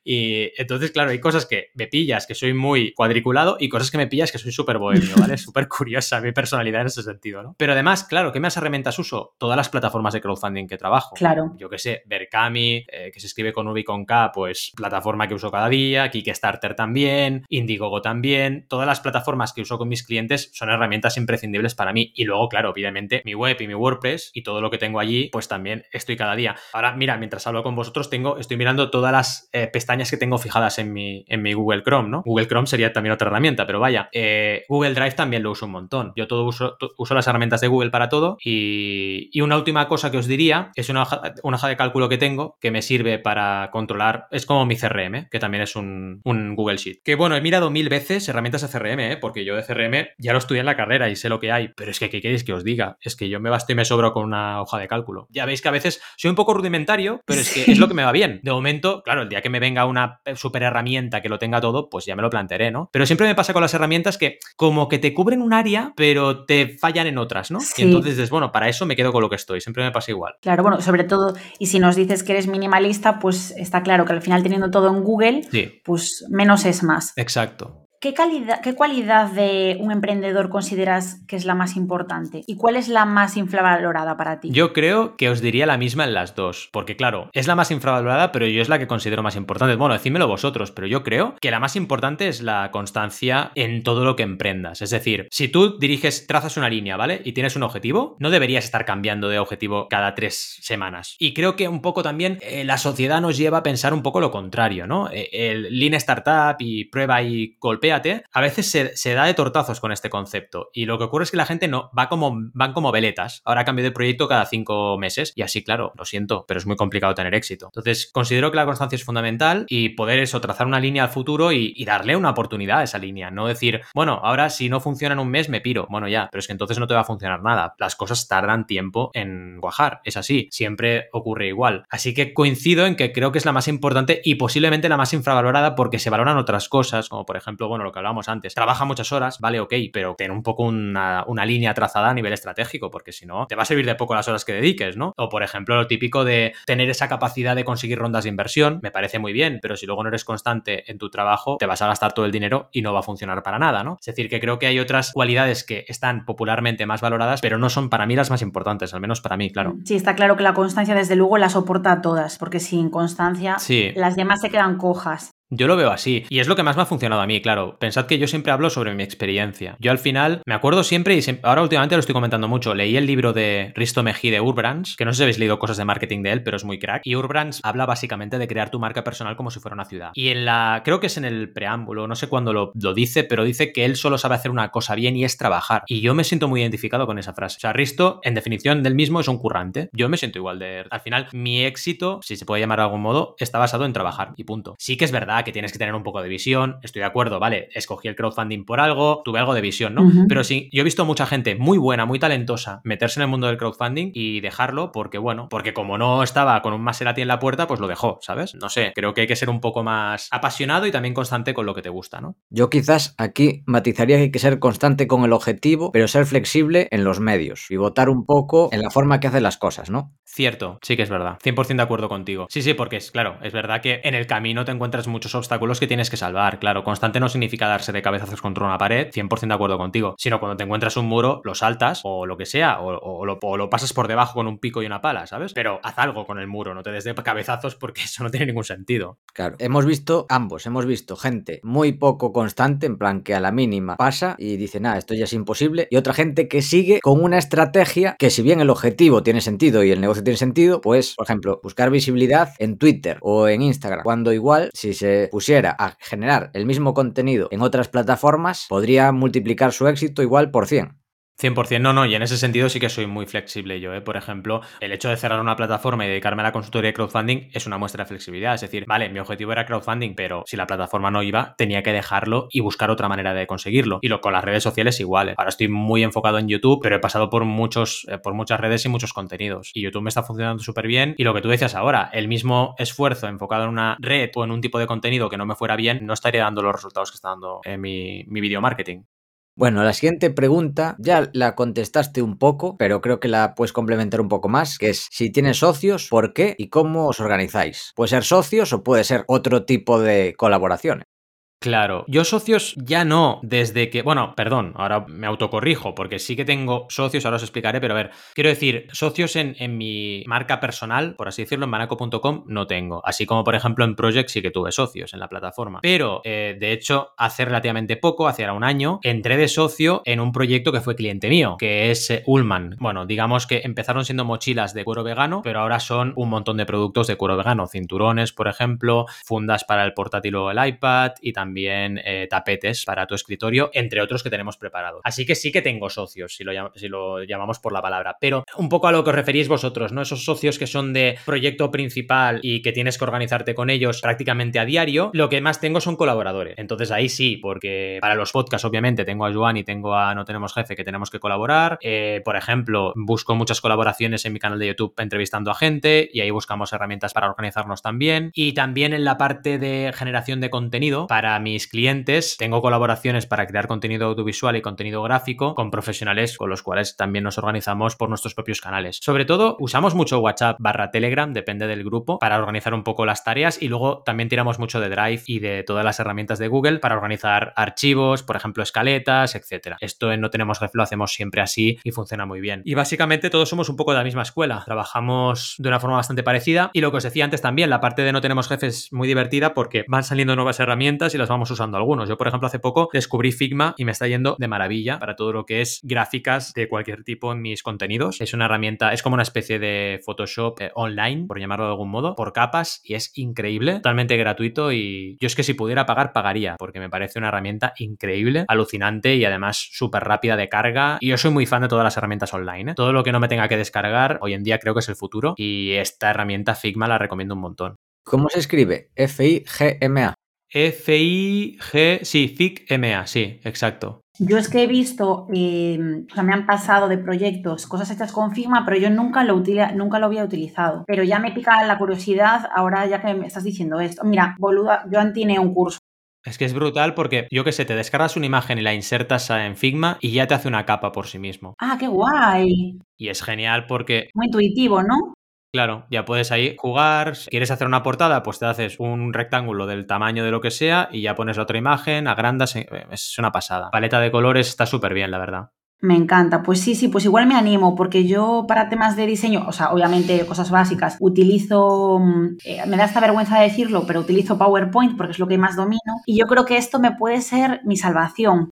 Y entonces, claro, hay cosas que me pillas que soy muy cuadriculado y cosas que me pillas que soy súper bohemio, ¿vale? Súper curiosa mi personalidad en ese sentido, ¿no? Pero además, claro, ¿qué más herramientas uso? Todas las plataformas de crowdfunding que trabajo.
Claro.
Yo que sé, Berkami, eh, que se escribe con V y con K, pues plataforma que uso cada día, Kickstarter también, Indiegogo también. Todas las plataformas que uso con mis clientes son herramientas imprescindibles para mí. Y luego, claro, obviamente, mi web y mi WordPress y todo lo que tengo allí, pues también estoy cada día. Ahora, mira, mientras hablo con vosotros, tengo, estoy mirando todas las eh, pestañas que tengo fijadas en mi, en mi Google Chrome, ¿no? Google Chrome sería también otra herramienta, pero vaya, eh, Google Drive también lo uso un montón. Yo todo uso, uso las herramientas de Google para todo. Y, una última cosa que os diría es una hoja, de cálculo que tengo que me sirve para controlar, es como mi CRM, que también es un, Google Sheet. Que bueno, he mirado mil veces herramientas de CRM, ¿eh? porque yo de CRM ya lo estudié en la carrera y sé lo que hay, pero es que, ¿qué queréis que os diga? Es que yo me basto y me sobro con una hoja de cálculo. Ya veis que a veces soy un poco rudimentario, pero es que es lo que me va bien. De momento, claro, el día que me venga una super herramienta que lo tenga todo, pues ya me lo plantearé, ¿no? Pero siempre me pasa con las herramientas que como que te cubren un área, pero te fallan en otras, ¿no? Y entonces dices, bueno, para eso me quedo con lo que estoy, siempre me pasa igual.
Claro, bueno, sobre todo, y si nos dices que eres minimalista, pues está claro que al final teniendo todo en Google, pues menos es más.
Exacto.
¿Qué, calidad, ¿Qué cualidad de un emprendedor consideras que es la más importante? ¿Y cuál es la más infravalorada para ti?
Yo creo que os diría la misma en las dos, porque claro, es la más infravalorada, pero yo es la que considero más importante. Bueno, decídmelo vosotros, pero yo creo que la más importante es la constancia en todo lo que emprendas. Es decir, si tú diriges, trazas una línea, ¿vale? Y tienes un objetivo, no deberías estar cambiando de objetivo cada tres semanas. Y creo que un poco también eh, la sociedad nos lleva a pensar un poco lo contrario, ¿no? Eh, el Lean Startup y prueba y golpea a veces se, da de tortazos con este concepto. Y lo que ocurre es que la gente no va como, van como veletas. Ahora cambio de proyecto cada cinco meses. Y así, claro, lo siento, pero es muy complicado tener éxito. Entonces, considero que la constancia es fundamental y poder eso, trazar una línea al futuro y, darle una oportunidad a esa línea. No decir, bueno, ahora si no funciona en un mes me piro. Bueno, ya, pero es que entonces no te va a funcionar nada. Las cosas tardan tiempo en cuajar. Es así. Siempre ocurre igual. Así que coincido en que creo que es la más importante y posiblemente la más infravalorada porque se valoran otras cosas, como por ejemplo, bueno, lo que hablábamos antes, trabaja muchas horas, vale, ok, pero ten un poco una, línea trazada a nivel estratégico, porque si no, te va a servir de poco las horas que dediques, ¿no? O por ejemplo, lo típico de tener esa capacidad de conseguir rondas de inversión, me parece muy bien, pero si luego no eres constante en tu trabajo, te vas a gastar todo el dinero y no va a funcionar para nada, ¿no? Es decir, que creo que hay otras cualidades que están popularmente más valoradas, pero no son para mí las más importantes, al menos para mí, claro.
Sí, está claro que la constancia, desde luego, la soporta a todas, porque sin constancia, las demás se quedan cojas.
Yo lo veo así. Y es lo que más me ha funcionado a mí, claro. Pensad que yo siempre hablo sobre mi experiencia. Yo al final me acuerdo siempre, y ahora últimamente lo estoy comentando mucho, leí el libro de Risto Mejide de Urbrands, que no sé si habéis leído cosas de marketing de él, pero es muy crack. Y Urbrands habla básicamente de crear tu marca personal como si fuera una ciudad. Y en la, creo que es en el preámbulo, no sé cuándo lo, lo dice, pero dice que él solo sabe hacer una cosa bien y es trabajar. Y yo me siento muy identificado con esa frase. O sea, Risto, en definición del mismo, es un currante. Yo me siento igual de... Al final, mi éxito, si se puede llamar de algún modo, está basado en trabajar y punto. Sí que es verdad que tienes que tener un poco de visión, estoy de acuerdo, vale, escogí el crowdfunding por algo, tuve algo de visión, ¿no? Pero sí, yo he visto mucha gente muy buena, muy talentosa, meterse en el mundo del crowdfunding y dejarlo porque, bueno, porque como no estaba con un Maserati en la puerta, pues lo dejó, ¿sabes? No sé, creo que hay que ser un poco más apasionado y también constante con lo que te gusta, ¿no?
Yo quizás aquí matizaría que hay que ser constante con el objetivo, pero ser flexible en los medios y votar un poco en la forma que hacen las cosas, ¿no?
Cierto, sí que es verdad. 100% de acuerdo contigo. Sí, sí, porque es claro, es verdad que en el camino te encuentras muchos obstáculos que tienes que salvar. Claro, constante no significa darse de cabezazos contra una pared, 100% de acuerdo contigo. Sino cuando te encuentras un muro, lo saltas o lo que sea, o, lo, lo, pasas por debajo con un pico y una pala, ¿sabes? Pero haz algo con el muro, no te des de cabezazos porque <laughs> eso no tiene ningún sentido.
Claro, hemos visto ambos, hemos visto gente muy poco constante, en plan que a la mínima pasa y dice, nada, esto ya es imposible, y otra gente que sigue con una estrategia que si bien el objetivo tiene sentido y el negocio tiene sentido, pues por ejemplo, buscar visibilidad en Twitter o en Instagram, cuando igual si se pusiera a generar el mismo contenido en otras plataformas, podría multiplicar su éxito igual por 100.
100%, no, no, y en ese sentido sí que soy muy flexible yo, ¿eh? Por ejemplo, el hecho de cerrar una plataforma y dedicarme a la consultoría de crowdfunding es una muestra de flexibilidad, es decir, vale, mi objetivo era crowdfunding, pero si la plataforma no iba, tenía que dejarlo y buscar otra manera de conseguirlo. Y lo con las redes sociales igual, ¿eh? ahora estoy muy enfocado en YouTube, pero he pasado por muchos, eh, por muchas redes y muchos contenidos. Y YouTube me está funcionando súper bien. Y lo que tú decías ahora, el mismo esfuerzo enfocado en una red o en un tipo de contenido que no me fuera bien, no estaría dando los resultados que está dando en mi, mi video marketing.
Bueno, la siguiente pregunta ya la contestaste un poco, pero creo que la puedes complementar un poco más, que es si tienes socios, ¿por qué y cómo os organizáis? Puede ser socios o puede ser otro tipo de colaboraciones.
Claro, yo socios ya no, desde que, bueno, perdón, ahora me autocorrijo, porque sí que tengo socios, ahora os explicaré, pero a ver, quiero decir, socios en, mi marca personal, por así decirlo, en manaco.com no tengo, así como por ejemplo en Project sí que tuve socios en la plataforma, pero eh, de hecho hace relativamente poco, hace ahora un año, entré de socio en un proyecto que fue cliente mío, que es eh, Ullman. Bueno, digamos que empezaron siendo mochilas de cuero vegano, pero ahora son un montón de productos de cuero vegano, cinturones, por ejemplo, fundas para el portátil o el iPad y también también eh, tapetes para tu escritorio, entre otros que tenemos preparados. Así que sí que tengo socios, si lo, si lo llamamos por la palabra, pero un poco a lo que os referís vosotros, ¿no? Esos socios que son de proyecto principal y que tienes que organizarte con ellos prácticamente a diario, lo que más tengo son colaboradores. Entonces ahí sí, porque para los podcasts obviamente tengo a Joan y tengo a No Tenemos Jefe que tenemos que colaborar. Eh, por ejemplo, busco muchas colaboraciones en mi canal de YouTube entrevistando a gente y ahí buscamos herramientas para organizarnos también. Y también en la parte de generación de contenido para mis clientes tengo colaboraciones para crear contenido audiovisual y contenido gráfico con profesionales con los cuales también nos organizamos por nuestros propios canales. Sobre todo, usamos mucho WhatsApp barra Telegram, depende del grupo, para organizar un poco las tareas y luego también tiramos mucho de Drive y de todas las herramientas de Google para organizar archivos, por ejemplo, escaletas, etcétera. Esto en No Tenemos Jefe lo hacemos siempre así y funciona muy bien. Y básicamente todos somos un poco de la misma escuela, trabajamos de una forma bastante parecida y lo que os decía antes también, la parte de No Tenemos Jefes es muy divertida porque van saliendo nuevas herramientas y las vamos usando algunos. Yo, por ejemplo, hace poco descubrí Figma y me está yendo de maravilla para todo lo que es gráficas de cualquier tipo en mis contenidos. Es una herramienta, es como una especie de Photoshop eh, online, por llamarlo de algún modo, por capas y es increíble, totalmente gratuito y yo es que si pudiera pagar, pagaría, porque me parece una herramienta increíble, alucinante y además súper rápida de carga. Y yo soy muy fan de todas las herramientas online. ¿eh? Todo lo que no me tenga que descargar, hoy en día creo que es el futuro y esta herramienta Figma la recomiendo un montón.
¿Cómo se escribe? F-I-G-M-A.
F-I-G, sí, FIC-M-A, sí, exacto.
Yo es que he visto, em, o sea, me han pasado de proyectos cosas hechas con Figma, pero yo nunca lo, nunca lo había utilizado. Pero ya me pica la curiosidad ahora ya que me estás diciendo esto. Mira, boluda, Joan tiene un curso.
Es que es brutal porque, yo qué sé, te descargas una imagen y la insertas en Figma y ya te hace una capa por sí mismo.
Ah, qué guay.
Y es genial porque...
Muy intuitivo, ¿no?
Claro, ya puedes ahí jugar. Si quieres hacer una portada, pues te haces un rectángulo del tamaño de lo que sea y ya pones otra imagen, agrandas. Eh, es una pasada. Paleta de colores está súper bien, la verdad.
Me encanta. Pues sí, sí, pues igual me animo, porque yo para temas de diseño, o sea, obviamente cosas básicas, utilizo, mm, eh, me da esta vergüenza de decirlo, pero utilizo PowerPoint porque es lo que más domino. Y yo creo que esto me puede ser mi salvación.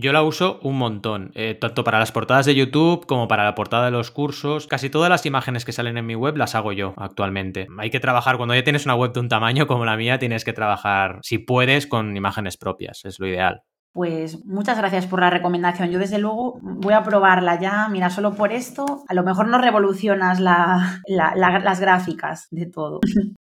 Yo la uso un montón, eh, tanto para las portadas de YouTube como para la portada de los cursos. Casi todas las imágenes que salen en mi web las hago yo actualmente. Hay que trabajar, cuando ya tienes una web de un tamaño como la mía, tienes que trabajar, si puedes, con imágenes propias, es lo ideal.
Pues muchas gracias por la recomendación. Yo desde luego voy a probarla ya. Mira, solo por esto, a lo mejor no revolucionas las gráficas de todo.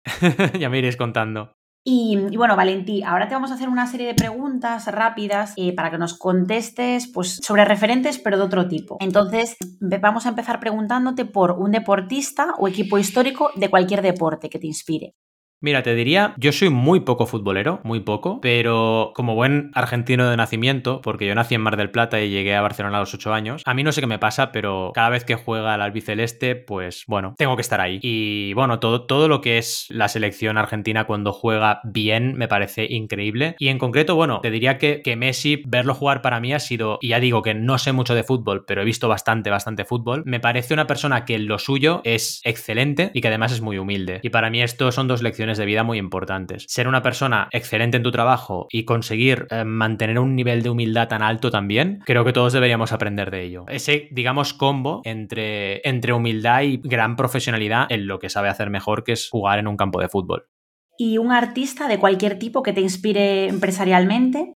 <laughs>
ya me iréis contando.
Y, bueno, Valentí, ahora te vamos a hacer una serie de preguntas rápidas eh, para que nos contestes pues, sobre referentes, pero de otro tipo. Entonces, vamos a empezar preguntándote por un deportista o equipo histórico de cualquier deporte que te inspire.
Mira, te diría, yo soy muy poco futbolero, muy poco, pero como buen argentino de nacimiento, porque yo nací en Mar del Plata y llegué a Barcelona a los 8 años, a mí no sé qué me pasa, pero cada vez que juega el albiceleste, pues bueno, tengo que estar ahí. Y bueno, todo, todo lo que es la selección argentina cuando juega bien me parece increíble. Y en concreto, bueno, te diría que, que Messi, verlo jugar para mí ha sido, y ya digo que no sé mucho de fútbol, pero he visto bastante, bastante fútbol, me parece una persona que lo suyo es excelente y que además es muy humilde. Y para mí esto son dos lecciones de vida muy importantes. Ser una persona excelente en tu trabajo y conseguir eh, mantener un nivel de humildad tan alto también, creo que todos deberíamos aprender de ello. Ese, digamos, combo entre, entre humildad y gran profesionalidad en lo que sabe hacer mejor, que es jugar en un campo de fútbol.
¿Y un artista de cualquier tipo que te inspire empresarialmente?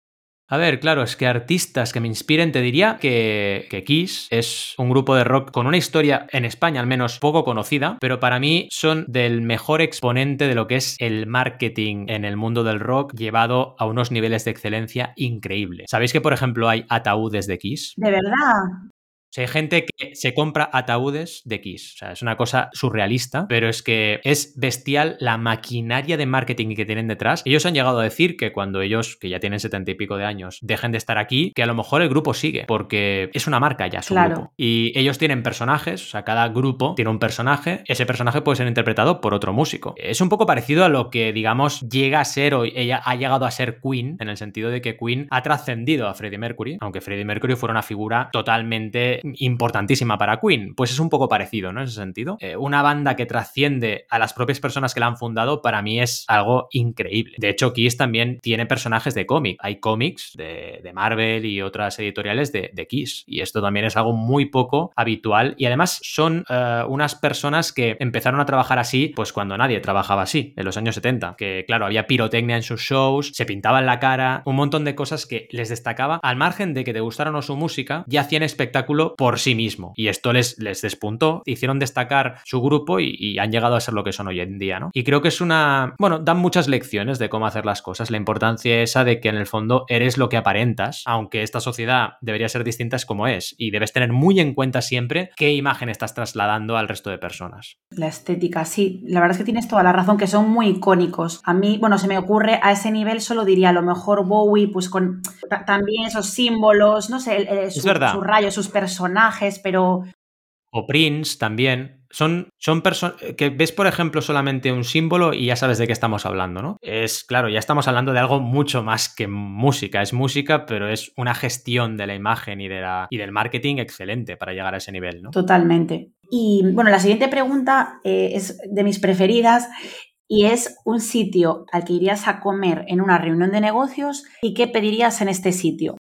A ver, claro, es que artistas que me inspiren, te diría que, que, Kiss es un grupo de rock con una historia en España al menos poco conocida, pero para mí son del mejor exponente de lo que es el marketing en el mundo del rock llevado a unos niveles de excelencia increíbles. ¿Sabéis que, por ejemplo, hay ataúdes de Kiss?
De verdad
hay gente que se compra ataúdes de Kiss. O sea, es una cosa surrealista, pero es que es bestial la maquinaria de marketing que tienen detrás. Ellos han llegado a decir que cuando ellos, que ya tienen setenta y pico de años, dejen de estar aquí, que a lo mejor el grupo sigue, porque es una marca ya su grupo. Y ellos tienen personajes, o sea, cada grupo tiene un personaje. Ese personaje puede ser interpretado por otro músico. Es un poco parecido a lo que, digamos, llega a ser o ella ha llegado a ser Queen, en el sentido de que Queen ha trascendido a Freddie Mercury, aunque Freddie Mercury fuera una figura totalmente importantísima para Queen. Pues es un poco parecido, ¿no? En ese sentido. Eh, una banda que trasciende a las propias personas que la han fundado, para mí es algo increíble. De hecho, Kiss también tiene personajes de cómic. Hay cómics de, Marvel y otras editoriales de, Kiss. Y esto también es algo muy poco habitual. Y además son eh, unas personas que empezaron a trabajar así, pues cuando nadie trabajaba así, en los años 70. Que claro, había pirotecnia en sus shows, se pintaban la cara, un montón de cosas que les destacaba. Al margen de que te gustara o su música, ya hacían espectáculo por sí mismo. Y esto les, les despuntó, hicieron destacar su grupo y, han llegado a ser lo que son hoy en día, ¿no? Y creo que es una. Bueno, dan muchas lecciones de cómo hacer las cosas. La importancia esa de que en el fondo eres lo que aparentas, aunque esta sociedad debería ser distinta, es como es. Y debes tener muy en cuenta siempre qué imagen estás trasladando al resto de personas.
La estética, sí. La verdad es que tienes toda la razón, que son muy icónicos. A mí, bueno, se me ocurre a ese nivel, solo diría a lo mejor Bowie, pues con también esos símbolos, no sé, eh, sus rayos, sus personajes pero...
O Prince también. Son, son personas que ves, por ejemplo, solamente un símbolo y ya sabes de qué estamos hablando, ¿no? Es claro, ya estamos hablando de algo mucho más que música. Es música, pero es una gestión de la imagen y, de la, y del marketing excelente para llegar a ese nivel, ¿no?
Totalmente. Y bueno, la siguiente pregunta eh, es de mis preferidas y es un sitio al que irías a comer en una reunión de negocios y qué pedirías en este sitio.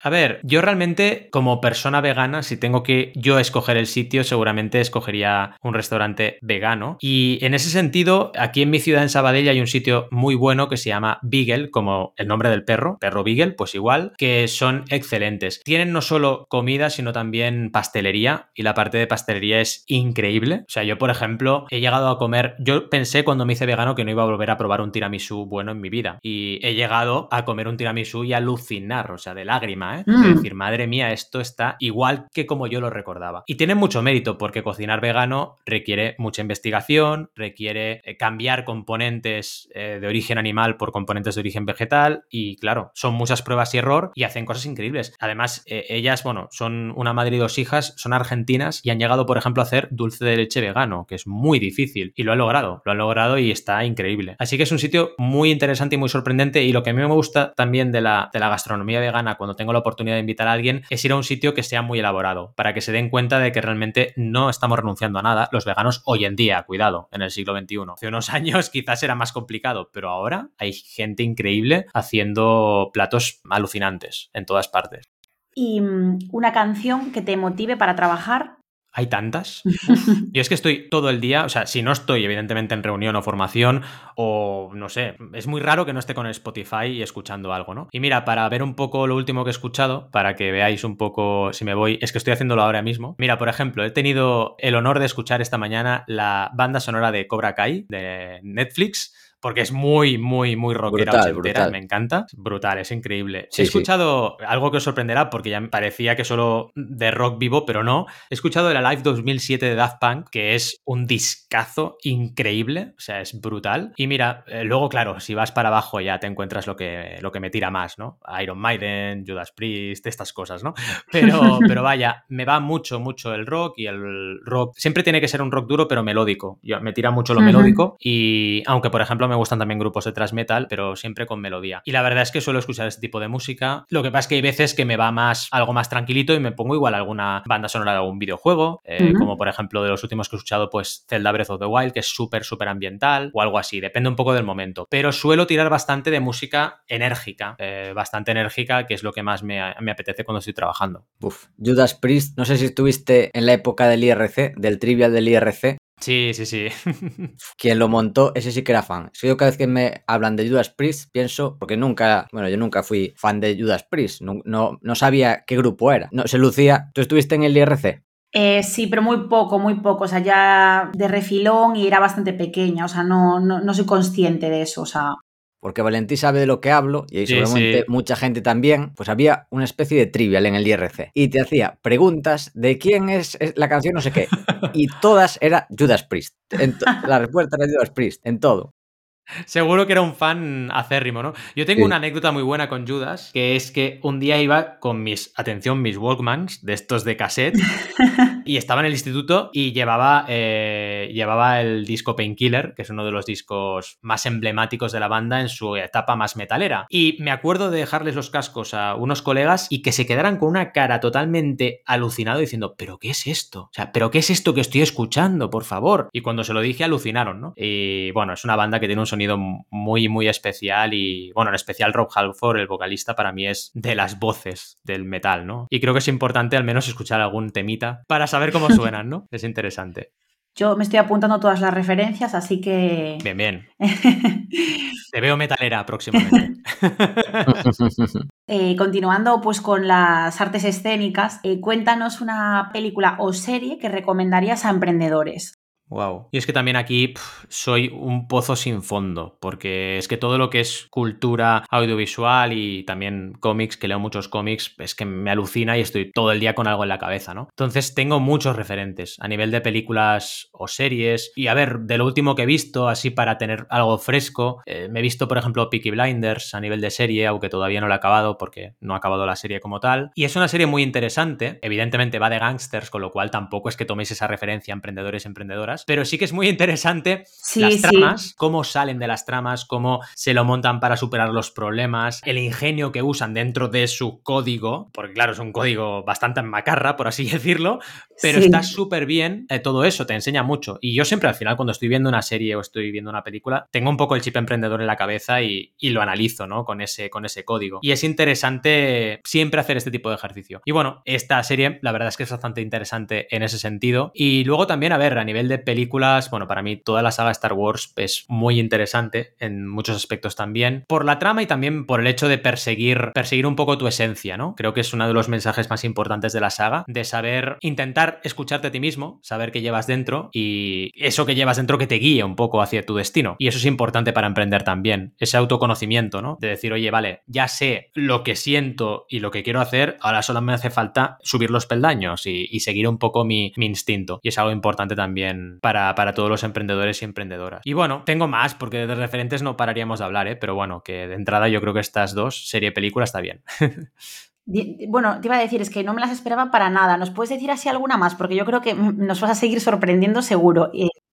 A ver, yo realmente como persona vegana, si tengo que yo escoger el sitio, seguramente escogería un restaurante vegano. Y en ese sentido, aquí en mi ciudad, en Sabadell, hay un sitio muy bueno que se llama Beagle, como el nombre del perro, perro Beagle, pues igual, que son excelentes. Tienen no solo comida, sino también pastelería, y la parte de pastelería es increíble. O sea, yo, por ejemplo, he llegado a comer, yo pensé cuando me hice vegano que no iba a volver a probar un tiramisú bueno en mi vida. Y he llegado a comer un tiramisú y alucinar, o sea, de lágrimas ¿eh? Mm. decir, madre mía, esto está igual que como yo lo recordaba. Y tiene mucho mérito porque cocinar vegano requiere mucha investigación, requiere eh, cambiar componentes eh, de origen animal por componentes de origen vegetal y claro, son muchas pruebas y error y hacen cosas increíbles. Además, ellas, bueno, son una madre y dos hijas, son argentinas y han llegado, por ejemplo, a hacer dulce de leche vegano, que es muy difícil y lo han logrado, lo han logrado y está increíble. Así que es un sitio muy interesante y muy sorprendente y lo que a mí me gusta también de la, de la gastronomía vegana cuando tengo la la oportunidad de invitar a alguien, es ir a un sitio que sea muy elaborado, para que se den cuenta de que realmente no estamos renunciando a nada. Los veganos hoy en día, cuidado, en el siglo XXI. Hace unos <laughs> años quizás era más complicado, pero ahora hay gente increíble haciendo platos alucinantes en todas partes.
¿Y mm, una canción que te motive para trabajar?
Hay tantas. <laughs> Yo es que estoy todo el día, o sea, si no estoy evidentemente en reunión o formación o no sé, es muy raro que no esté con Spotify y escuchando algo, ¿no? Y mira, para ver un poco lo último que he escuchado, para que veáis un poco si me voy, es que estoy haciéndolo ahora mismo. Mira, por ejemplo, he tenido el honor de escuchar esta mañana la banda sonora de Cobra Kai de Netflix porque es muy, muy, muy rockera brutal, me encanta. Brutal, es increíble. he escuchado algo que os sorprenderá porque ya me parecía que solo de rock vivo, pero no. He escuchado el Live 2007 de Daft Punk, que es un discazo increíble, o sea, es brutal. Y mira, eh, luego, claro, si vas para abajo ya te encuentras lo que, lo que me tira más, ¿no? Iron Maiden, Judas Priest, estas cosas, ¿no? <laughs> Pero, pero vaya, me va mucho, mucho el rock y el rock. Siempre tiene que ser un rock duro, pero melódico. Yo, me tira mucho lo melódico y aunque, por ejemplo, me gustan también grupos de thrash metal, pero siempre con melodía. Y la verdad es que suelo escuchar este tipo de música. Lo que pasa es que hay veces que me va más algo más tranquilito y me pongo igual alguna banda sonora de algún videojuego, eh, como por ejemplo de los últimos que he escuchado, pues Zelda Breath of the Wild, que es súper, súper ambiental o algo así. Depende un poco del momento. Pero suelo tirar bastante de música enérgica, eh, bastante enérgica, que es lo que más me, me, apetece cuando estoy trabajando.
Uf, Judas Priest, no sé si estuviste en la época del IRC, del trivial del IRC,
Sí, sí, sí. <laughs>
Quien lo montó, ese sí que era fan. Yo cada vez que me hablan de Judas Priest, pienso, porque nunca, bueno, yo nunca fui fan de Judas Priest, no, no, sabía qué grupo era. No, se lucía. ¿Tú estuviste en el IRC?
Eh, sí, pero muy poco, muy poco. O sea, ya de refilón y era bastante pequeña. O sea, no, no, no soy consciente de eso. O sea,
porque Valentín sabe de lo que hablo y ahí seguramente mucha gente también, pues había una especie de trivial en el IRC y te hacía preguntas de quién es la canción no sé qué y todas era Judas Priest. la respuesta era Judas Priest en todo.
Seguro que era un fan acérrimo, ¿no? Yo tengo una anécdota muy buena con Judas, que es que un día iba con mis, atención, mis Walkmans, de estos de cassette, <laughs> y estaba en el instituto y llevaba, eh, llevaba el disco Painkiller, que es uno de los discos más emblemáticos de la banda en su etapa más metalera. Y me acuerdo de dejarles los cascos a unos colegas y que se quedaran con una cara totalmente alucinado diciendo, ¿pero qué es esto? O sea, ¿pero qué es esto que estoy escuchando, por favor? Y cuando se lo dije, alucinaron, ¿no? Y bueno, es una banda que tiene un sonido muy, muy especial y, bueno, en especial Rob Halford, el vocalista, para mí es de las voces del metal, ¿no? Y creo que es importante al menos escuchar algún temita para saber cómo <laughs> suenan, ¿no? Es interesante.
Yo me estoy apuntando todas las referencias, así que...
Bien, bien. <laughs> Te veo metalera próximamente. <laughs>
Eh, continuando pues con las artes escénicas, eh, cuéntanos una película o serie que recomendarías a emprendedores.
Wow. Y es que también aquí soy un pozo sin fondo, porque es que todo lo que es cultura audiovisual y también cómics, que leo muchos cómics, es que me alucina y estoy todo el día con algo en la cabeza, ¿no? Entonces tengo muchos referentes a nivel de películas o series. Y a ver, de lo último que he visto, así para tener algo fresco, eh, me he visto, por ejemplo, Peaky Blinders a nivel de serie, aunque todavía no lo he acabado porque no ha acabado la serie como tal. Y es una serie muy interesante, evidentemente va de gangsters, con lo cual tampoco es que toméis esa referencia a emprendedores y emprendedoras pero sí que es muy interesante las tramas, cómo salen de las tramas, cómo se lo montan para superar los problemas, el ingenio que usan dentro de su código, porque claro, es un código bastante macarra, por así <laughs> decirlo, pero está súper bien eh, todo eso, te enseña mucho. Y yo siempre al final cuando estoy viendo una serie o estoy viendo una película, tengo un poco el chip emprendedor en la cabeza y, lo analizo, ¿no? Con ese, con ese código. Y es interesante siempre hacer este tipo de ejercicio. Y bueno, esta serie la verdad es que es bastante interesante en ese sentido. Y luego también, a ver, a nivel de películas, bueno, para mí toda la saga Star Wars es muy interesante en muchos aspectos también, por la trama y también por el hecho de perseguir, perseguir un poco tu esencia, ¿no? Creo que es uno de los mensajes más importantes de la saga, de saber intentar escucharte a ti mismo, saber qué llevas dentro y eso que llevas dentro que te guíe un poco hacia tu destino. Y eso es importante para emprender también, ese autoconocimiento, ¿no? De decir, oye, vale, ya sé lo que siento y lo que quiero hacer, ahora solo me hace falta subir los peldaños y, seguir un poco mi, mi instinto. Y es algo importante también para, todos los emprendedores y emprendedoras. Y bueno, tengo más, porque de referentes no pararíamos de hablar, ¿eh? pero bueno, que de entrada yo creo que estas dos, serie película, está bien. <laughs>
Bueno, te iba a decir, es que no me las esperaba para nada. ¿Nos puedes decir así alguna más? Porque yo creo que nos vas a seguir sorprendiendo seguro.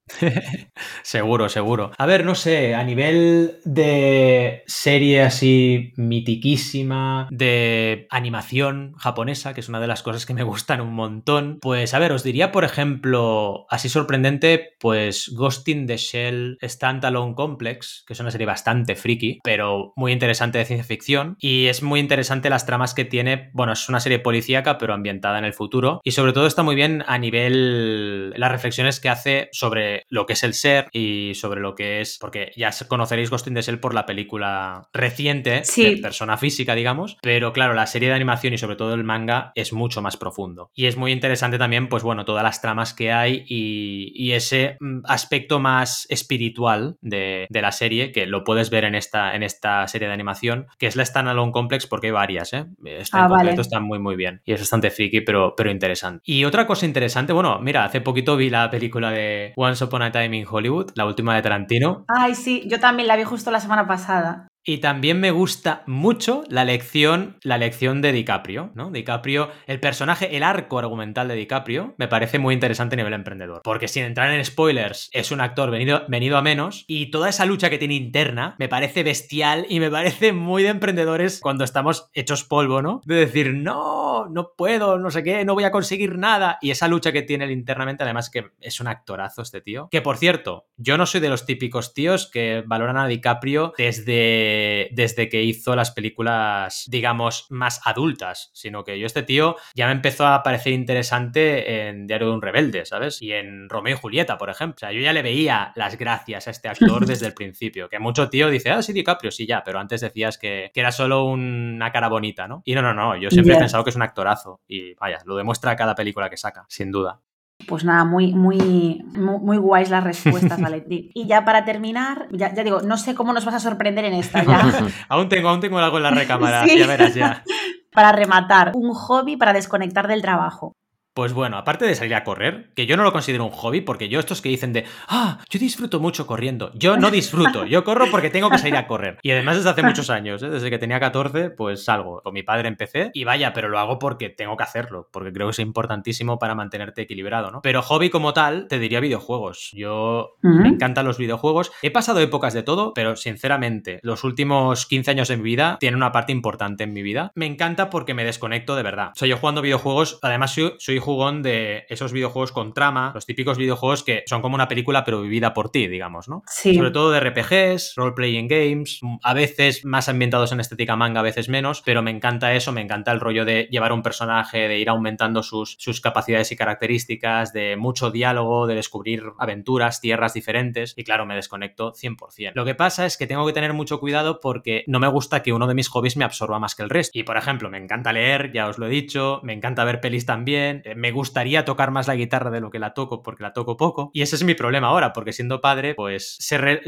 <laughs>
seguro, seguro. A ver, no sé, a nivel de serie así mitiquísima, de animación japonesa, que es una de las cosas que me gustan un montón, pues a ver, os diría, por ejemplo, así sorprendente, pues Ghost in the Shell Standalone Complex, que es una serie bastante friki, pero muy interesante de ciencia ficción, y es muy interesante las tramas que tiene, bueno, es una serie policíaca, pero ambientada en el futuro, y sobre todo está muy bien a nivel las reflexiones que hace sobre lo que es el ser y sobre lo que es, porque ya conoceréis Ghost in the Shell por la película reciente de persona física, digamos, pero claro, la serie de animación y sobre todo el manga es mucho más profundo. Y es muy interesante también, pues bueno, todas las tramas que hay y, ese mm, aspecto más espiritual de, la serie, que lo puedes ver en esta, en esta serie de animación, que es la Standalone Complex, porque hay varias, ¿eh? Está en ah, está muy, muy bien. Y es bastante friki, pero, pero interesante. Y otra cosa interesante, bueno, mira, hace poquito vi la película de Once Upon a Time in Hollywood, la última de Tarantino.
Ay, sí, yo también la vi justo la semana pasada.
Y también me gusta mucho la lección, la lección de DiCaprio, ¿no? DiCaprio, el personaje, el arco argumental de DiCaprio, me parece muy interesante a nivel emprendedor. Porque sin entrar en spoilers, es un actor venido, venido a menos. Y toda esa lucha que tiene interna me parece bestial y me parece muy de emprendedores cuando estamos hechos polvo, ¿no? De decir, no, no puedo, no sé qué, no voy a conseguir nada. Y esa lucha que tiene él internamente, además que es un actorazo este tío. Que por cierto, yo no soy de los típicos tíos que valoran a DiCaprio desde desde que hizo las películas, digamos, más adultas, sino que yo este tío ya me empezó a parecer interesante en Diario de un Rebelde, ¿sabes? Y en Romeo y Julieta, por ejemplo. O sea, yo ya le veía las gracias a este actor <laughs> desde el principio, que mucho tío dice, ah, sí, DiCaprio, sí, ya, pero antes decías que, era solo una cara bonita, ¿no? Y no, no, no, yo siempre he pensado que es un actorazo y vaya, lo demuestra cada película que saca, sin duda.
Pues nada, muy, muy, muy, guays las respuestas, Valentín. <laughs> Y ya para terminar, ya, digo, no sé cómo nos vas a sorprender en esta. Ya. <laughs>
aún tengo, aún tengo algo en la recámara, ya verás ya. <laughs>
Para rematar, un hobby para desconectar del trabajo.
Pues bueno, aparte de salir a correr, que yo no lo considero un hobby, porque yo estos que dicen de, ah, yo disfruto mucho corriendo, yo no disfruto, yo corro porque tengo que salir a correr. Y además desde hace muchos años, ¿eh? desde que tenía 14, pues salgo. Con mi padre empecé y vaya, pero lo hago porque tengo que hacerlo, porque creo que es importantísimo para mantenerte equilibrado, ¿no? Pero hobby como tal, te diría videojuegos. Yo me encantan los videojuegos. He pasado épocas de todo, pero sinceramente, los últimos 15 años de mi vida tienen una parte importante en mi vida. Me encanta porque me desconecto de verdad. O sea, yo jugando videojuegos, además soy, soy jugón de esos videojuegos con trama, los típicos videojuegos que son como una película pero vivida por ti, digamos, ¿no?
Sí.
Sobre todo de RPGs, role-playing games, a veces más ambientados en estética manga, a veces menos, pero me encanta eso, me encanta el rollo de llevar un personaje, de ir aumentando sus, sus capacidades y características, de mucho diálogo, de descubrir aventuras, tierras diferentes y claro, me desconecto 100%. Lo que pasa es que tengo que tener mucho cuidado porque no me gusta que uno de mis hobbies me absorba más que el resto. Y por ejemplo, me encanta leer, ya os lo he dicho, me encanta ver pelis también, me gustaría tocar más la guitarra de lo que la toco porque la toco poco. Y ese es mi problema ahora, porque siendo padre, pues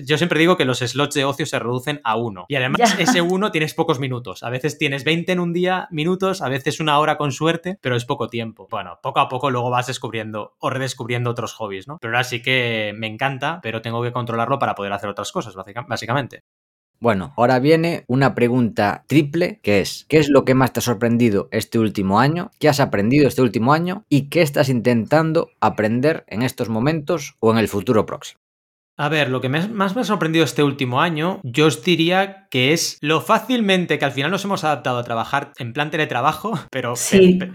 yo siempre digo que los slots de ocio se reducen a uno. Y además ese <laughs> uno tienes pocos minutos. A veces tienes 20 en un día minutos, a veces una hora con suerte, pero es poco tiempo. Bueno, poco a poco luego vas descubriendo o redescubriendo otros hobbies, ¿no? Pero ahora sí que me encanta, pero tengo que controlarlo para poder hacer otras cosas, básicamente.
Bueno, ahora viene una pregunta triple que es, ¿qué es lo que más te ha sorprendido este último año? ¿Qué has aprendido este último año? ¿Y qué estás intentando aprender en estos momentos o en el futuro próximo?
A ver, lo que más me ha sorprendido este último año, yo os diría que es lo fácilmente que al final nos hemos adaptado a trabajar en plan teletrabajo, <laughs> pero,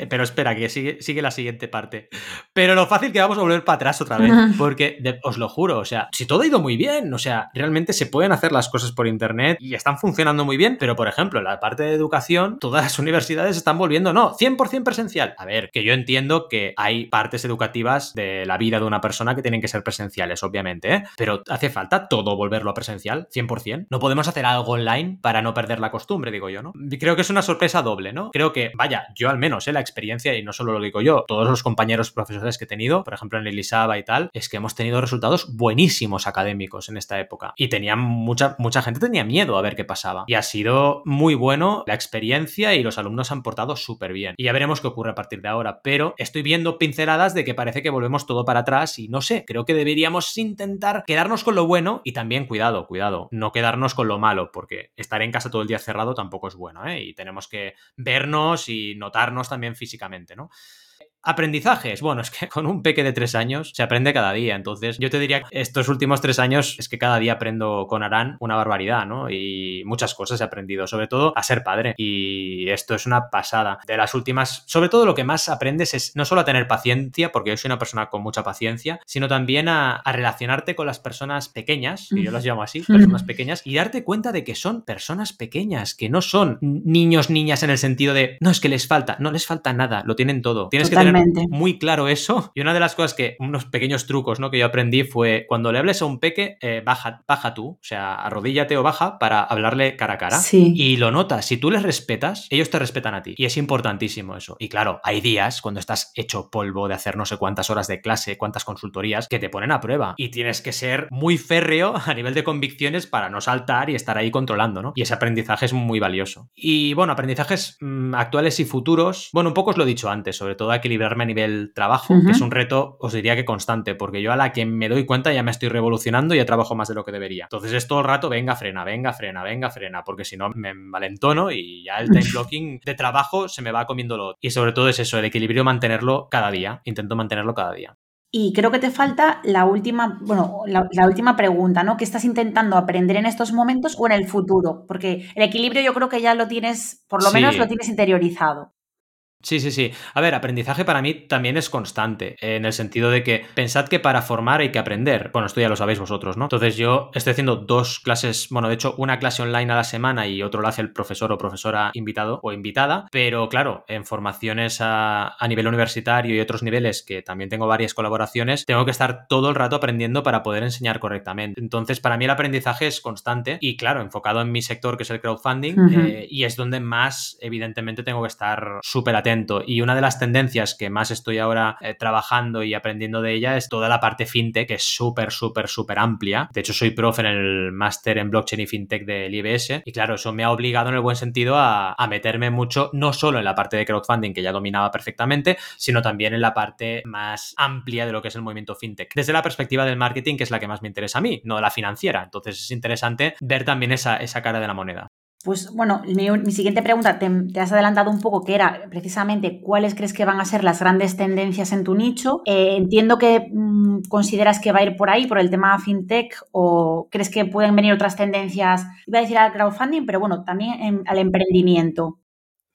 pero, espera, que sigue, sigue, la siguiente parte. Pero lo fácil que vamos a volver para atrás otra vez, <laughs> porque os lo juro, o sea, si todo ha ido muy bien, o sea, realmente se pueden hacer las cosas por internet y están funcionando muy bien, pero por ejemplo, en la parte de educación, todas las <laughs> universidades están volviendo, no, 100% presencial. A ver, que yo entiendo que hay partes educativas de la vida de una persona que tienen que ser presenciales, obviamente, ¿eh? pero hace falta todo volverlo a presencial, 100%. No podemos hacer algo online para no perder la costumbre, digo yo, ¿no? Creo que es una sorpresa doble, ¿no? Creo que, vaya, yo al menos, ¿eh? la experiencia, y no solo lo digo yo, todos los compañeros profesores que he tenido, por ejemplo en Elisaba y tal, es que hemos tenido resultados buenísimos académicos en esta época. Y tenía mucha, mucha gente tenía miedo a ver qué pasaba. Y ha sido muy bueno la experiencia y los alumnos han portado súper bien. Y ya veremos qué ocurre a partir de ahora. Pero estoy viendo pinceladas de que parece que volvemos todo para atrás y no sé, creo que deberíamos intentar quedar quedarnos con lo bueno y también, cuidado, cuidado, no quedarnos con lo malo, porque estar en casa todo el día cerrado tampoco es bueno, ¿eh? Y tenemos que vernos y notarnos también físicamente, ¿no? Aprendizajes. Bueno, es que <laughs> con un peque de tres años se aprende cada día. Entonces, yo te diría que estos últimos tres años es que cada día aprendo con Arán una barbaridad, ¿no? Y muchas cosas he aprendido, sobre todo a ser padre. Y esto es una pasada. De las últimas, sobre todo lo que más aprendes es no solo a tener paciencia, porque yo soy una persona con mucha paciencia, sino también a, relacionarte con las personas pequeñas, que yo las llamo así, personas pequeñas, y darte cuenta de que son personas pequeñas, que no son niños, niñas en el sentido de, no, es que les falta, no les falta nada, lo tienen todo. Tienes que tener muy claro eso. Y una de las cosas que, unos pequeños trucos, ¿no? Que yo aprendí fue cuando le hables a un peque, eh, baja, baja tú, o sea, arrodíllate o baja para hablarle cara a cara.
Sí.
Y lo notas, si tú les respetas, ellos te respetan a ti. Y es importantísimo eso. Y claro, hay días cuando estás hecho polvo de hacer no sé cuántas horas de clase, cuántas consultorías, que te ponen a prueba. Y tienes que ser muy férreo <laughs> a nivel de convicciones para no saltar y estar ahí controlando, ¿no? Y ese aprendizaje es muy valioso. Y bueno, aprendizajes mm, actuales y futuros, bueno, un poco os lo he dicho antes, sobre todo a nivel trabajo, que es un reto, os diría que constante, porque yo a la que me doy cuenta ya me estoy revolucionando y ya trabajo más de lo que debería. Entonces es todo el rato, venga, frena, venga, frena, venga, frena, porque si no me valentono y ya el time blocking de trabajo se me va comiendo lo. Y sobre todo es eso, el equilibrio mantenerlo cada día. Intento mantenerlo cada día.
Y creo que te falta la última, bueno, la, última pregunta, ¿no? ¿Qué estás intentando aprender en estos momentos o en el futuro? Porque el equilibrio yo creo que ya lo tienes, por lo menos lo tienes interiorizado.
Sí, sí, sí. A ver, aprendizaje para mí también es constante, en el sentido de que pensad que para formar hay que aprender. Bueno, esto ya lo sabéis vosotros, ¿no? Entonces yo estoy haciendo dos clases, bueno, de hecho una clase online a la semana y otro lo hace el profesor o profesora invitado o invitada, pero claro, en formaciones a, nivel universitario y otros niveles que también tengo varias colaboraciones, tengo que estar todo el rato aprendiendo para poder enseñar correctamente. Entonces, para mí el aprendizaje es constante y claro, enfocado en mi sector que es el crowdfunding eh, y es donde más evidentemente tengo que estar súper atento y una de las tendencias que más estoy ahora eh, trabajando y aprendiendo de ella es toda la parte fintech, que es súper, súper, súper amplia. De hecho, soy profe en el máster en blockchain y fintech del IBS. Y claro, eso me ha obligado en el buen sentido a, a meterme mucho, no solo en la parte de crowdfunding, que ya dominaba perfectamente, sino también en la parte más amplia de lo que es el movimiento fintech. Desde la perspectiva del marketing, que es la que más me interesa a mí, no la financiera. Entonces es interesante ver también esa, esa cara de la moneda.
Pues bueno, mi, siguiente pregunta, te, has adelantado un poco, que era precisamente cuáles crees que van a ser las grandes tendencias en tu nicho. Eh, entiendo que mm, consideras que va a ir por ahí, por el tema fintech, o crees que pueden venir otras tendencias, iba a decir al crowdfunding, pero bueno, también al emprendimiento.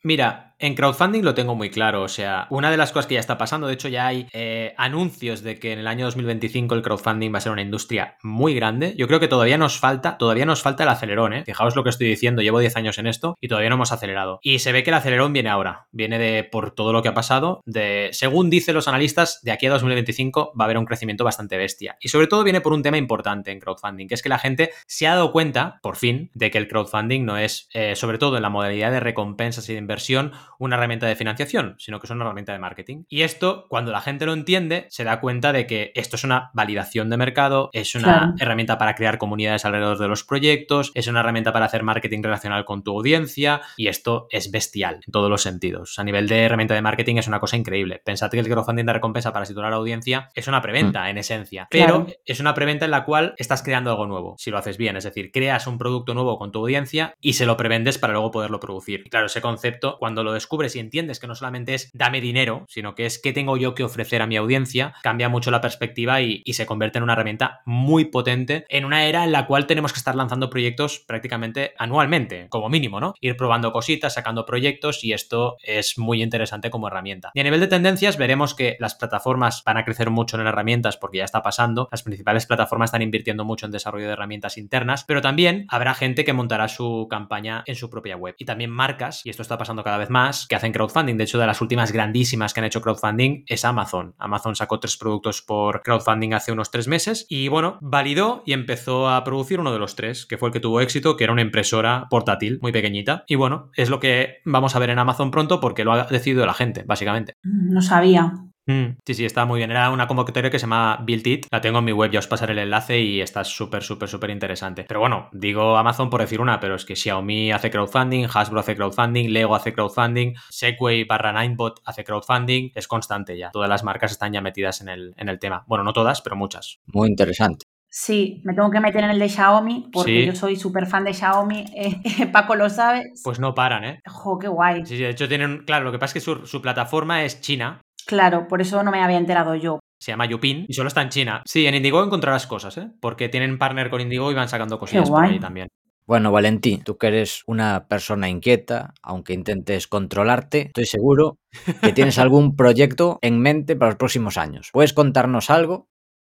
Mira, en crowdfunding lo tengo muy claro, o sea, una de las cosas que ya está pasando, de hecho ya hay eh, anuncios de que en el año 2025 el crowdfunding va a ser una industria muy grande. Yo creo que todavía nos falta, todavía nos falta el acelerón, ¿eh? Fijaos lo que estoy diciendo, llevo 10 años en esto y todavía no hemos acelerado. Y se ve que el acelerón viene ahora, viene de por todo lo que ha pasado, de según dicen los analistas, de aquí a 2025 va a haber un crecimiento bastante bestia. Y sobre todo viene por un tema importante en crowdfunding, que es que la gente se ha dado cuenta, por fin, de que el crowdfunding no es, eh, sobre todo en la modalidad de recompensas y de inversión, una herramienta de financiación, sino que es una herramienta de marketing. Y esto, cuando la gente lo entiende, se da cuenta de que esto es una validación de mercado, es una herramienta para crear comunidades alrededor de los proyectos, es una herramienta para hacer marketing relacional con tu audiencia y esto es bestial en todos los sentidos. A nivel de herramienta de marketing es una cosa increíble. Pensad que el crowdfunding de recompensa para situar a la audiencia es una preventa mm. en esencia, pero es una preventa en la cual estás creando algo nuevo, si lo haces bien, es decir, creas un producto nuevo con tu audiencia y se lo prevendes para luego poderlo producir. claro, ese concepto, cuando lo descubres y entiendes que no solamente es dame dinero, sino que es qué tengo yo que ofrecer a mi audiencia, cambia mucho la perspectiva y, se convierte en una herramienta muy potente en una era en la cual tenemos que estar lanzando proyectos prácticamente anualmente, como mínimo, ¿no? Ir probando cositas, sacando proyectos y esto es muy interesante como herramienta. Y a nivel de tendencias veremos que las plataformas van a crecer mucho en herramientas porque ya está pasando, las principales plataformas están invirtiendo mucho en desarrollo de herramientas internas, pero también habrá gente que montará su campaña en su propia web y también marcas, y esto está pasando cada vez más, que hacen crowdfunding. De hecho, de las últimas grandísimas que han hecho crowdfunding es Amazon. Amazon sacó tres productos por crowdfunding hace unos tres meses y bueno, validó y empezó a producir uno de los tres, que fue el que tuvo éxito, que era una impresora portátil muy pequeñita. Y bueno, es lo que vamos a ver en Amazon pronto porque lo ha decidido la gente, básicamente.
No sabía.
Mm, sí, sí, está muy bien. Era una convocatoria que se llama Build It. La tengo en mi web, ya os pasaré el enlace y está súper, súper, súper interesante. Pero bueno, digo Amazon por decir una, pero es que Xiaomi hace crowdfunding, Hasbro hace crowdfunding, Lego hace crowdfunding, Segway barra Ninebot hace crowdfunding. Es constante ya. Todas las marcas están ya metidas en el, en el tema. Bueno, no todas, pero muchas.
Muy interesante.
Sí, me tengo que meter en el de Xiaomi porque yo soy súper fan de Xiaomi. Eh, <laughs> Paco lo sabe.
Pues no paran, ¿eh?
Jo, qué guay.
Sí, de hecho tienen. Claro, lo que pasa es que su, su plataforma es China
Claro, por eso no me había enterado yo.
Se llama Yupin y solo está en China. Sí, en Indigo encontrarás cosas, ¿eh? Porque tienen partner con Indigo y van sacando cosillas por ahí también.
Bueno, Valentín, tú que eres una persona inquieta, aunque intentes controlarte, estoy seguro que tienes <laughs> algún proyecto en mente para los próximos años. ¿Puedes contarnos algo?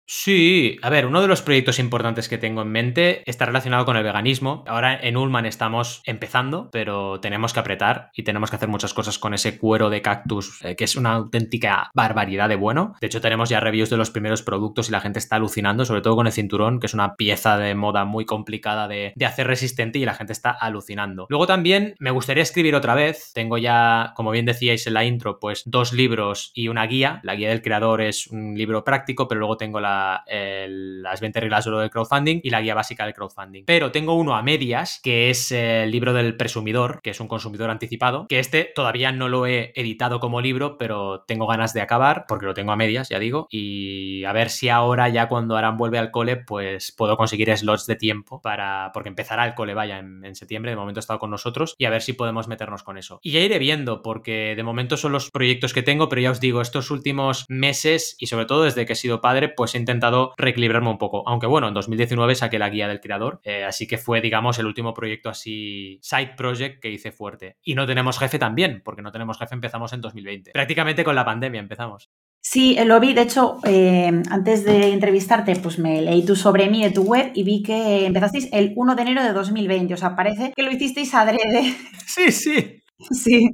Sí, a ver, uno de los proyectos importantes que tengo en mente está relacionado con el veganismo. Ahora en Ullman estamos empezando, pero tenemos que apretar y tenemos que hacer muchas cosas con ese cuero de cactus, eh, que es una auténtica barbaridad de bueno. De hecho, tenemos ya reviews de los primeros productos y la gente está alucinando, sobre todo con el cinturón, que es una pieza de moda muy complicada de, de hacer resistente y la gente está alucinando. Luego también me gustaría escribir otra vez. Tengo ya, como bien decíais en la intro, pues dos libros y una guía. La guía del creador es un libro práctico, pero luego tengo la las 20 reglas de oro del crowdfunding y la guía básica del crowdfunding. Pero tengo uno a medias, que es el libro del presumidor, que es un consumidor anticipado, que este todavía no lo he editado como libro, pero tengo ganas de acabar, porque lo tengo a medias, ya digo, y a ver si ahora ya cuando Aran vuelve al cole, pues puedo conseguir slots de tiempo para, porque empezará el cole, vaya, en, septiembre, de momento ha estado con nosotros, y a ver si podemos meternos con eso. Y ya iré viendo, porque de momento son los proyectos que tengo, pero ya os digo, estos últimos meses, y sobre todo desde que he sido padre, pues he intentado reequilibrarme un poco. Aunque bueno, en 2019 saqué la guía del creador, eh, así que fue, digamos, el último proyecto así, side project que hice fuerte. Y no tenemos jefe también, porque no tenemos jefe, empezamos en 2020. Prácticamente con la pandemia empezamos.
Sí, eh, lo vi. De hecho, eh, antes de entrevistarte, pues me leí tú sobre mí de tu web y vi que empezasteis el 1 de enero de 2020. O sea, parece que lo hicisteis adrede.
Sí, sí.
Sí.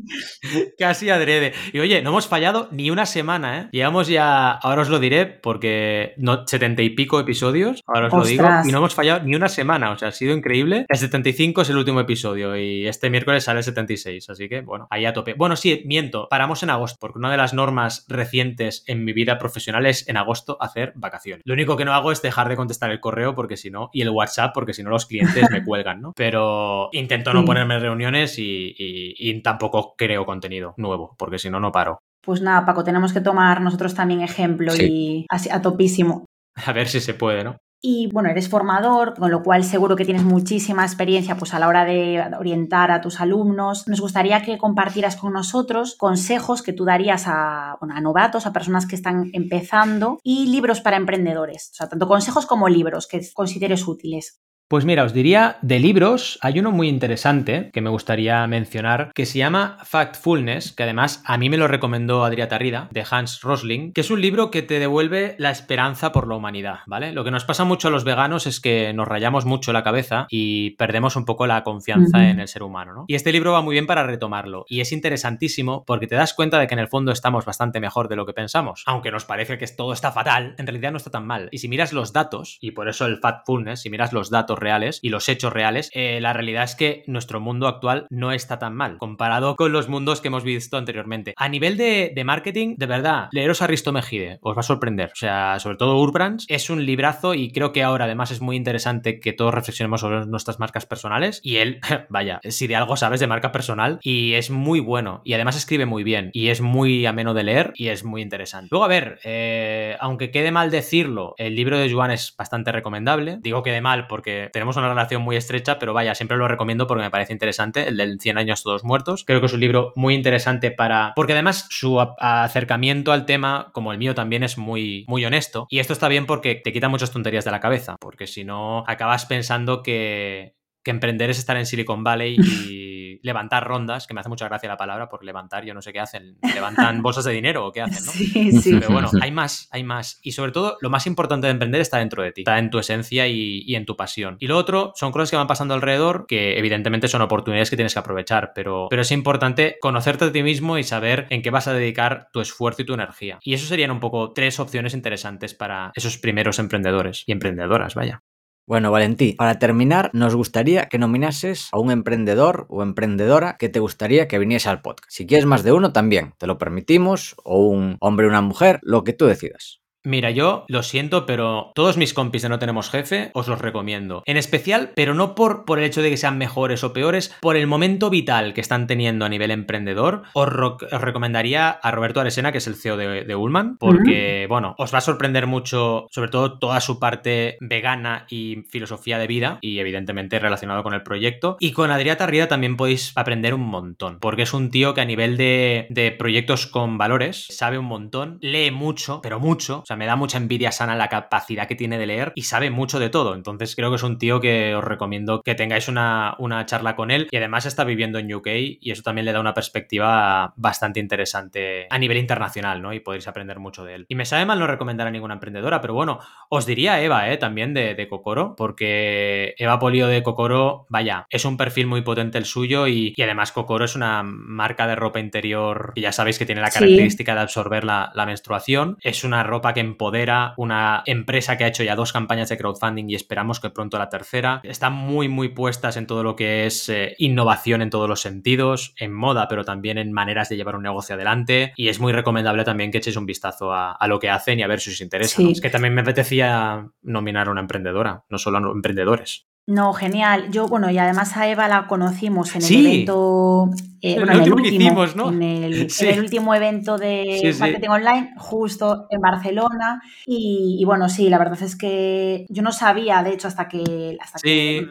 Casi adrede. Y oye, no hemos fallado ni una semana, ¿eh? Llevamos ya, ahora os lo diré, porque no, setenta y pico episodios, ahora os lo digo, y no hemos fallado ni una semana, o sea, ha sido increíble. El 75 es el último episodio y este miércoles sale el 76, así que bueno, ahí a tope. Bueno, sí, miento, paramos en agosto, porque una de las normas recientes en mi vida profesional es en agosto hacer vacaciones. Lo único que no hago es dejar de contestar el correo, porque si no, y el WhatsApp, porque si no los clientes me <laughs> cuelgan, ¿no? Pero intento no ponerme reuniones y, y tampoco creo contenido nuevo, porque si no, no paro.
Pues nada, Paco, tenemos que tomar nosotros también ejemplo y así, a topísimo. <laughs>
A ver si se puede, ¿no?
Y bueno, eres formador, con lo cual seguro que tienes muchísima experiencia pues, a la hora de orientar a tus alumnos. Nos gustaría que compartieras con nosotros consejos que tú darías a, a novatos, a personas que están empezando y libros para emprendedores. O sea, tanto consejos como libros que consideres útiles.
Pues mira, os diría de libros, hay uno muy interesante que me gustaría mencionar que se llama Factfulness, que además a mí me lo recomendó Adrià Tarrida, de Hans Rosling, que es un libro que te devuelve la esperanza por la humanidad, ¿vale? Lo que nos pasa mucho a los veganos es que nos rayamos mucho la cabeza y perdemos un poco la confianza en el ser humano, ¿no? Y este libro va muy bien para retomarlo y es interesantísimo porque te das cuenta de que en el fondo estamos bastante mejor de lo que pensamos, aunque nos parece que todo está fatal, en realidad no está tan mal. Y si miras los datos, y por eso el Factfulness, si miras los datos reales y los hechos reales, eh, la realidad es que nuestro mundo actual no está tan mal comparado con los mundos que hemos visto anteriormente. A nivel de, marketing, de verdad, leeros a Risto Mejide, os va a sorprender. O sea, sobre todo Urbrands, es un librazo y creo que ahora además es muy interesante que todos reflexionemos sobre nuestras marcas personales. Y él, <laughs> vaya, si de algo sabes de marca personal, y es muy bueno. Y además escribe muy bien. Y es muy ameno de leer y es muy interesante. Luego, a ver, eh, aunque quede mal decirlo, el libro de Joan es bastante recomendable. Digo quede mal porque tenemos una relación muy estrecha, pero vaya, siempre lo recomiendo porque me parece interesante, el del 100 años todos muertos. Creo que es un libro muy interesante para... Porque además su acercamiento al tema, como el mío también, es muy, muy honesto. Y esto está bien porque te quita muchas tonterías de la cabeza, porque si no, acabas pensando que, que emprender es estar en Silicon Valley <laughs> y levantar rondas, que me hace mucha gracia la palabra por levantar, yo no sé qué hacen, levantan <laughs> bolsas de dinero o qué hacen, ¿no?
Sí, sí.
Pero <laughs> bueno, hay más, hay más. Y sobre todo, lo más importante de emprender está dentro de ti, está en tu esencia y, en tu pasión. Y lo otro son cosas que van pasando alrededor, que evidentemente son oportunidades que tienes que aprovechar, pero, pero es importante conocerte a ti mismo y saber en qué vas a dedicar tu esfuerzo y tu energía. Y eso serían un poco tres opciones interesantes para esos primeros emprendedores y emprendedoras, vaya.
Bueno, Valentí, para terminar, nos gustaría que nominases a un emprendedor o emprendedora que te gustaría que viniese al podcast. Si quieres más de uno, también, te lo permitimos, o un hombre o una mujer, lo que tú decidas.
Mira, yo lo siento, pero todos mis compis de No Tenemos Jefe os los recomiendo. En especial, pero no por, por el hecho de que sean mejores o peores, por el momento vital que están teniendo a nivel emprendedor, os, recomendaría a Roberto Aresena, que es el CEO de, de Ullman, porque, bueno, os va a sorprender mucho, sobre todo toda su parte vegana y filosofía de vida, y evidentemente relacionado con el proyecto. Y con Adrià Tarrida también podéis aprender un montón, porque es un tío que a nivel de, de proyectos con valores sabe un montón, lee mucho, pero mucho me da mucha envidia sana la capacidad que tiene de leer y sabe mucho de todo. Entonces creo que es un tío que os recomiendo que tengáis una, una charla con él y además está viviendo en UK y eso también le da una perspectiva bastante interesante a nivel internacional, ¿no? Y podéis aprender mucho de él. Y me sabe mal no recomendar a ninguna emprendedora, pero bueno, os diría Eva, ¿eh? También de, de Kokoro, porque Eva Polio de Kokoro, vaya, es un perfil muy potente el suyo y, además Kokoro es una marca de ropa interior que ya sabéis que tiene la característica de absorber la, la menstruación. Es una ropa que empodera, una empresa que ha hecho ya dos campañas de crowdfunding y esperamos que pronto la tercera. Están muy, muy puestas en todo lo que es eh, innovación en todos los sentidos, en moda, pero también en maneras de llevar un negocio adelante. Y es muy recomendable también que echéis un vistazo a, lo que hacen y a ver si os interesa. Es que también me apetecía nominar a una emprendedora, no solo a emprendedores.
No, genial. Yo, bueno, y además a Eva la conocimos en el evento
eh, el, último que hicimos, ¿no? <laughs>
En el, último evento de marketing online, justo en Barcelona. Y, bueno, sí, la verdad es que yo no sabía, de hecho, hasta que, hasta que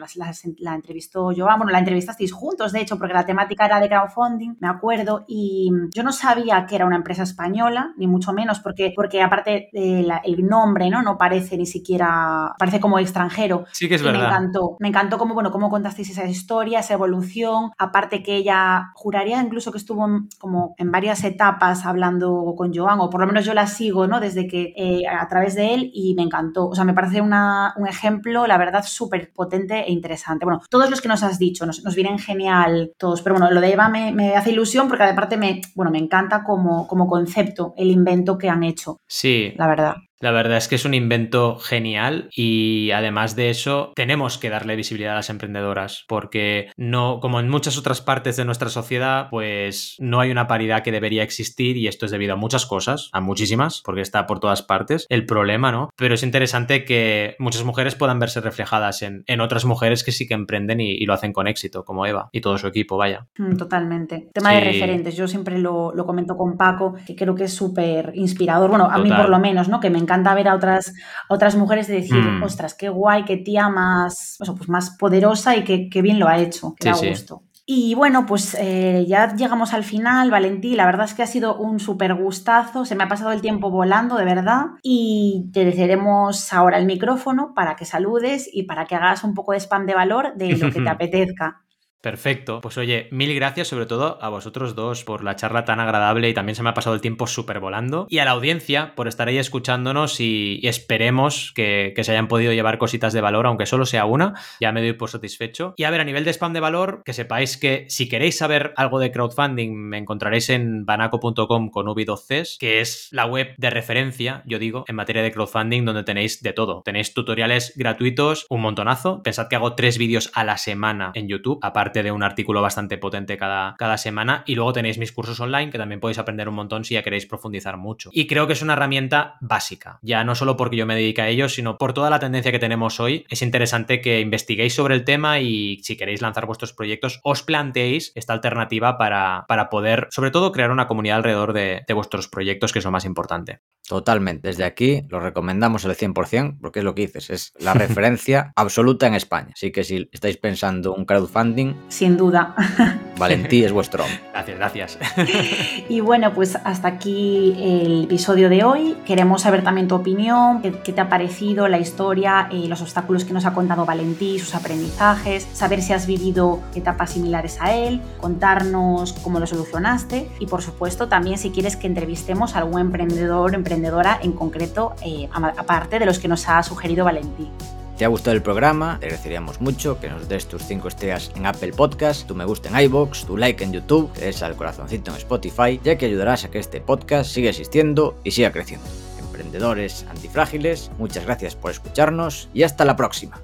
la, entrevistó yo, bueno, la entrevistasteis juntos, de hecho, porque la temática era de crowdfunding, me acuerdo, y yo no sabía que era una empresa española, ni mucho menos, porque, porque aparte el nombre, ¿no? No parece ni siquiera, parece como extranjero.
Sí que es verdad.
Me encantó, me encantó cómo, bueno, cómo contasteis esa historia, esa evolución, aparte que ella juraría incluso que estuvo como en varias etapas hablando con Joan, o por lo menos yo la sigo, ¿no? Desde que eh, a través de él y me encantó. O sea, me parece un ejemplo, la verdad, súper potente e interesante. Bueno, todos los que nos has dicho nos, vienen genial todos, pero bueno, lo de Eva me, hace ilusión porque aparte me, bueno, me encanta como, como concepto el invento que han hecho.
Sí.
La verdad.
La verdad es que es un invento genial y además de eso tenemos que darle visibilidad a las emprendedoras porque no, como en muchas otras partes de nuestra sociedad, pues no hay una paridad que debería existir y esto es debido a muchas cosas, a muchísimas, porque está por todas partes el problema, ¿no? Pero es interesante que muchas mujeres puedan verse reflejadas en, otras mujeres que sí que emprenden y, lo hacen con éxito, como Eva y todo su equipo, vaya.
Mm, totalmente. Tema de referentes, yo siempre lo, comento con Paco, que creo que es súper inspirador, bueno, a mí por lo menos, ¿no? Que me encanta encanta ver a otras, otras mujeres de decir, mm. ostras, qué guay, qué tía más, pues más poderosa y qué, bien lo ha hecho, qué da gusto. Y bueno, pues eh, ya llegamos al final, Valentí. La verdad es que ha sido un súper gustazo. Se me ha pasado el tiempo volando, de verdad. Y te dejaremos ahora el micrófono para que saludes y para que hagas un poco de spam de valor de lo que te <laughs> apetezca.
Perfecto. Pues oye, mil gracias sobre todo a vosotros dos por la charla tan agradable y también se me ha pasado el tiempo súper volando. Y a la audiencia por estar ahí escuchándonos y, esperemos que, se hayan podido llevar cositas de valor, aunque solo sea una. Ya me doy por satisfecho. Y a ver, a nivel de spam de valor, que sepáis que si queréis saber algo de crowdfunding, me encontraréis en banaco.com con ubi2cs, que es la web de referencia, yo digo, en materia de crowdfunding, donde tenéis de todo. Tenéis tutoriales gratuitos, un montonazo. Pensad que hago tres vídeos a la semana en YouTube, aparte de un artículo bastante potente cada, cada semana. Y luego tenéis mis cursos online, que también podéis aprender un montón si ya queréis profundizar mucho. Y creo que es una herramienta básica, ya no solo porque yo me dedique a ello, sino por toda la tendencia que tenemos hoy. Es interesante que investiguéis sobre el tema y si queréis lanzar vuestros proyectos, os planteéis esta alternativa para, para poder, sobre todo, crear una comunidad alrededor de, de vuestros proyectos, que es lo más importante.
Totalmente. Desde aquí lo recomendamos al 100% porque es lo que dices, es la <laughs> referencia absoluta en España. Así que si estáis pensando un crowdfunding...
Sin duda. <laughs>
Valentí es vuestro
Gracias, gracias.
y bueno, pues hasta aquí el episodio de hoy. Queremos saber también tu opinión, qué, te ha parecido la historia, eh, los obstáculos que nos ha contado Valentí, sus aprendizajes, saber si has vivido etapas similares a él, contarnos cómo lo solucionaste y por supuesto también si quieres que entrevistemos a algún emprendedor, emprendedor emprendedora en concreto, eh, aparte de los que nos ha sugerido Valentín.
¿Te ha gustado el programa? Te agradeceríamos mucho que nos des tus 5 estrellas en Apple Podcast, tu me gusta en iBox, tu like en YouTube, que des al corazoncito en Spotify, ya que ayudarás a que este podcast siga existiendo y siga creciendo. Emprendedores antifrágiles, muchas gracias por escucharnos y hasta la próxima.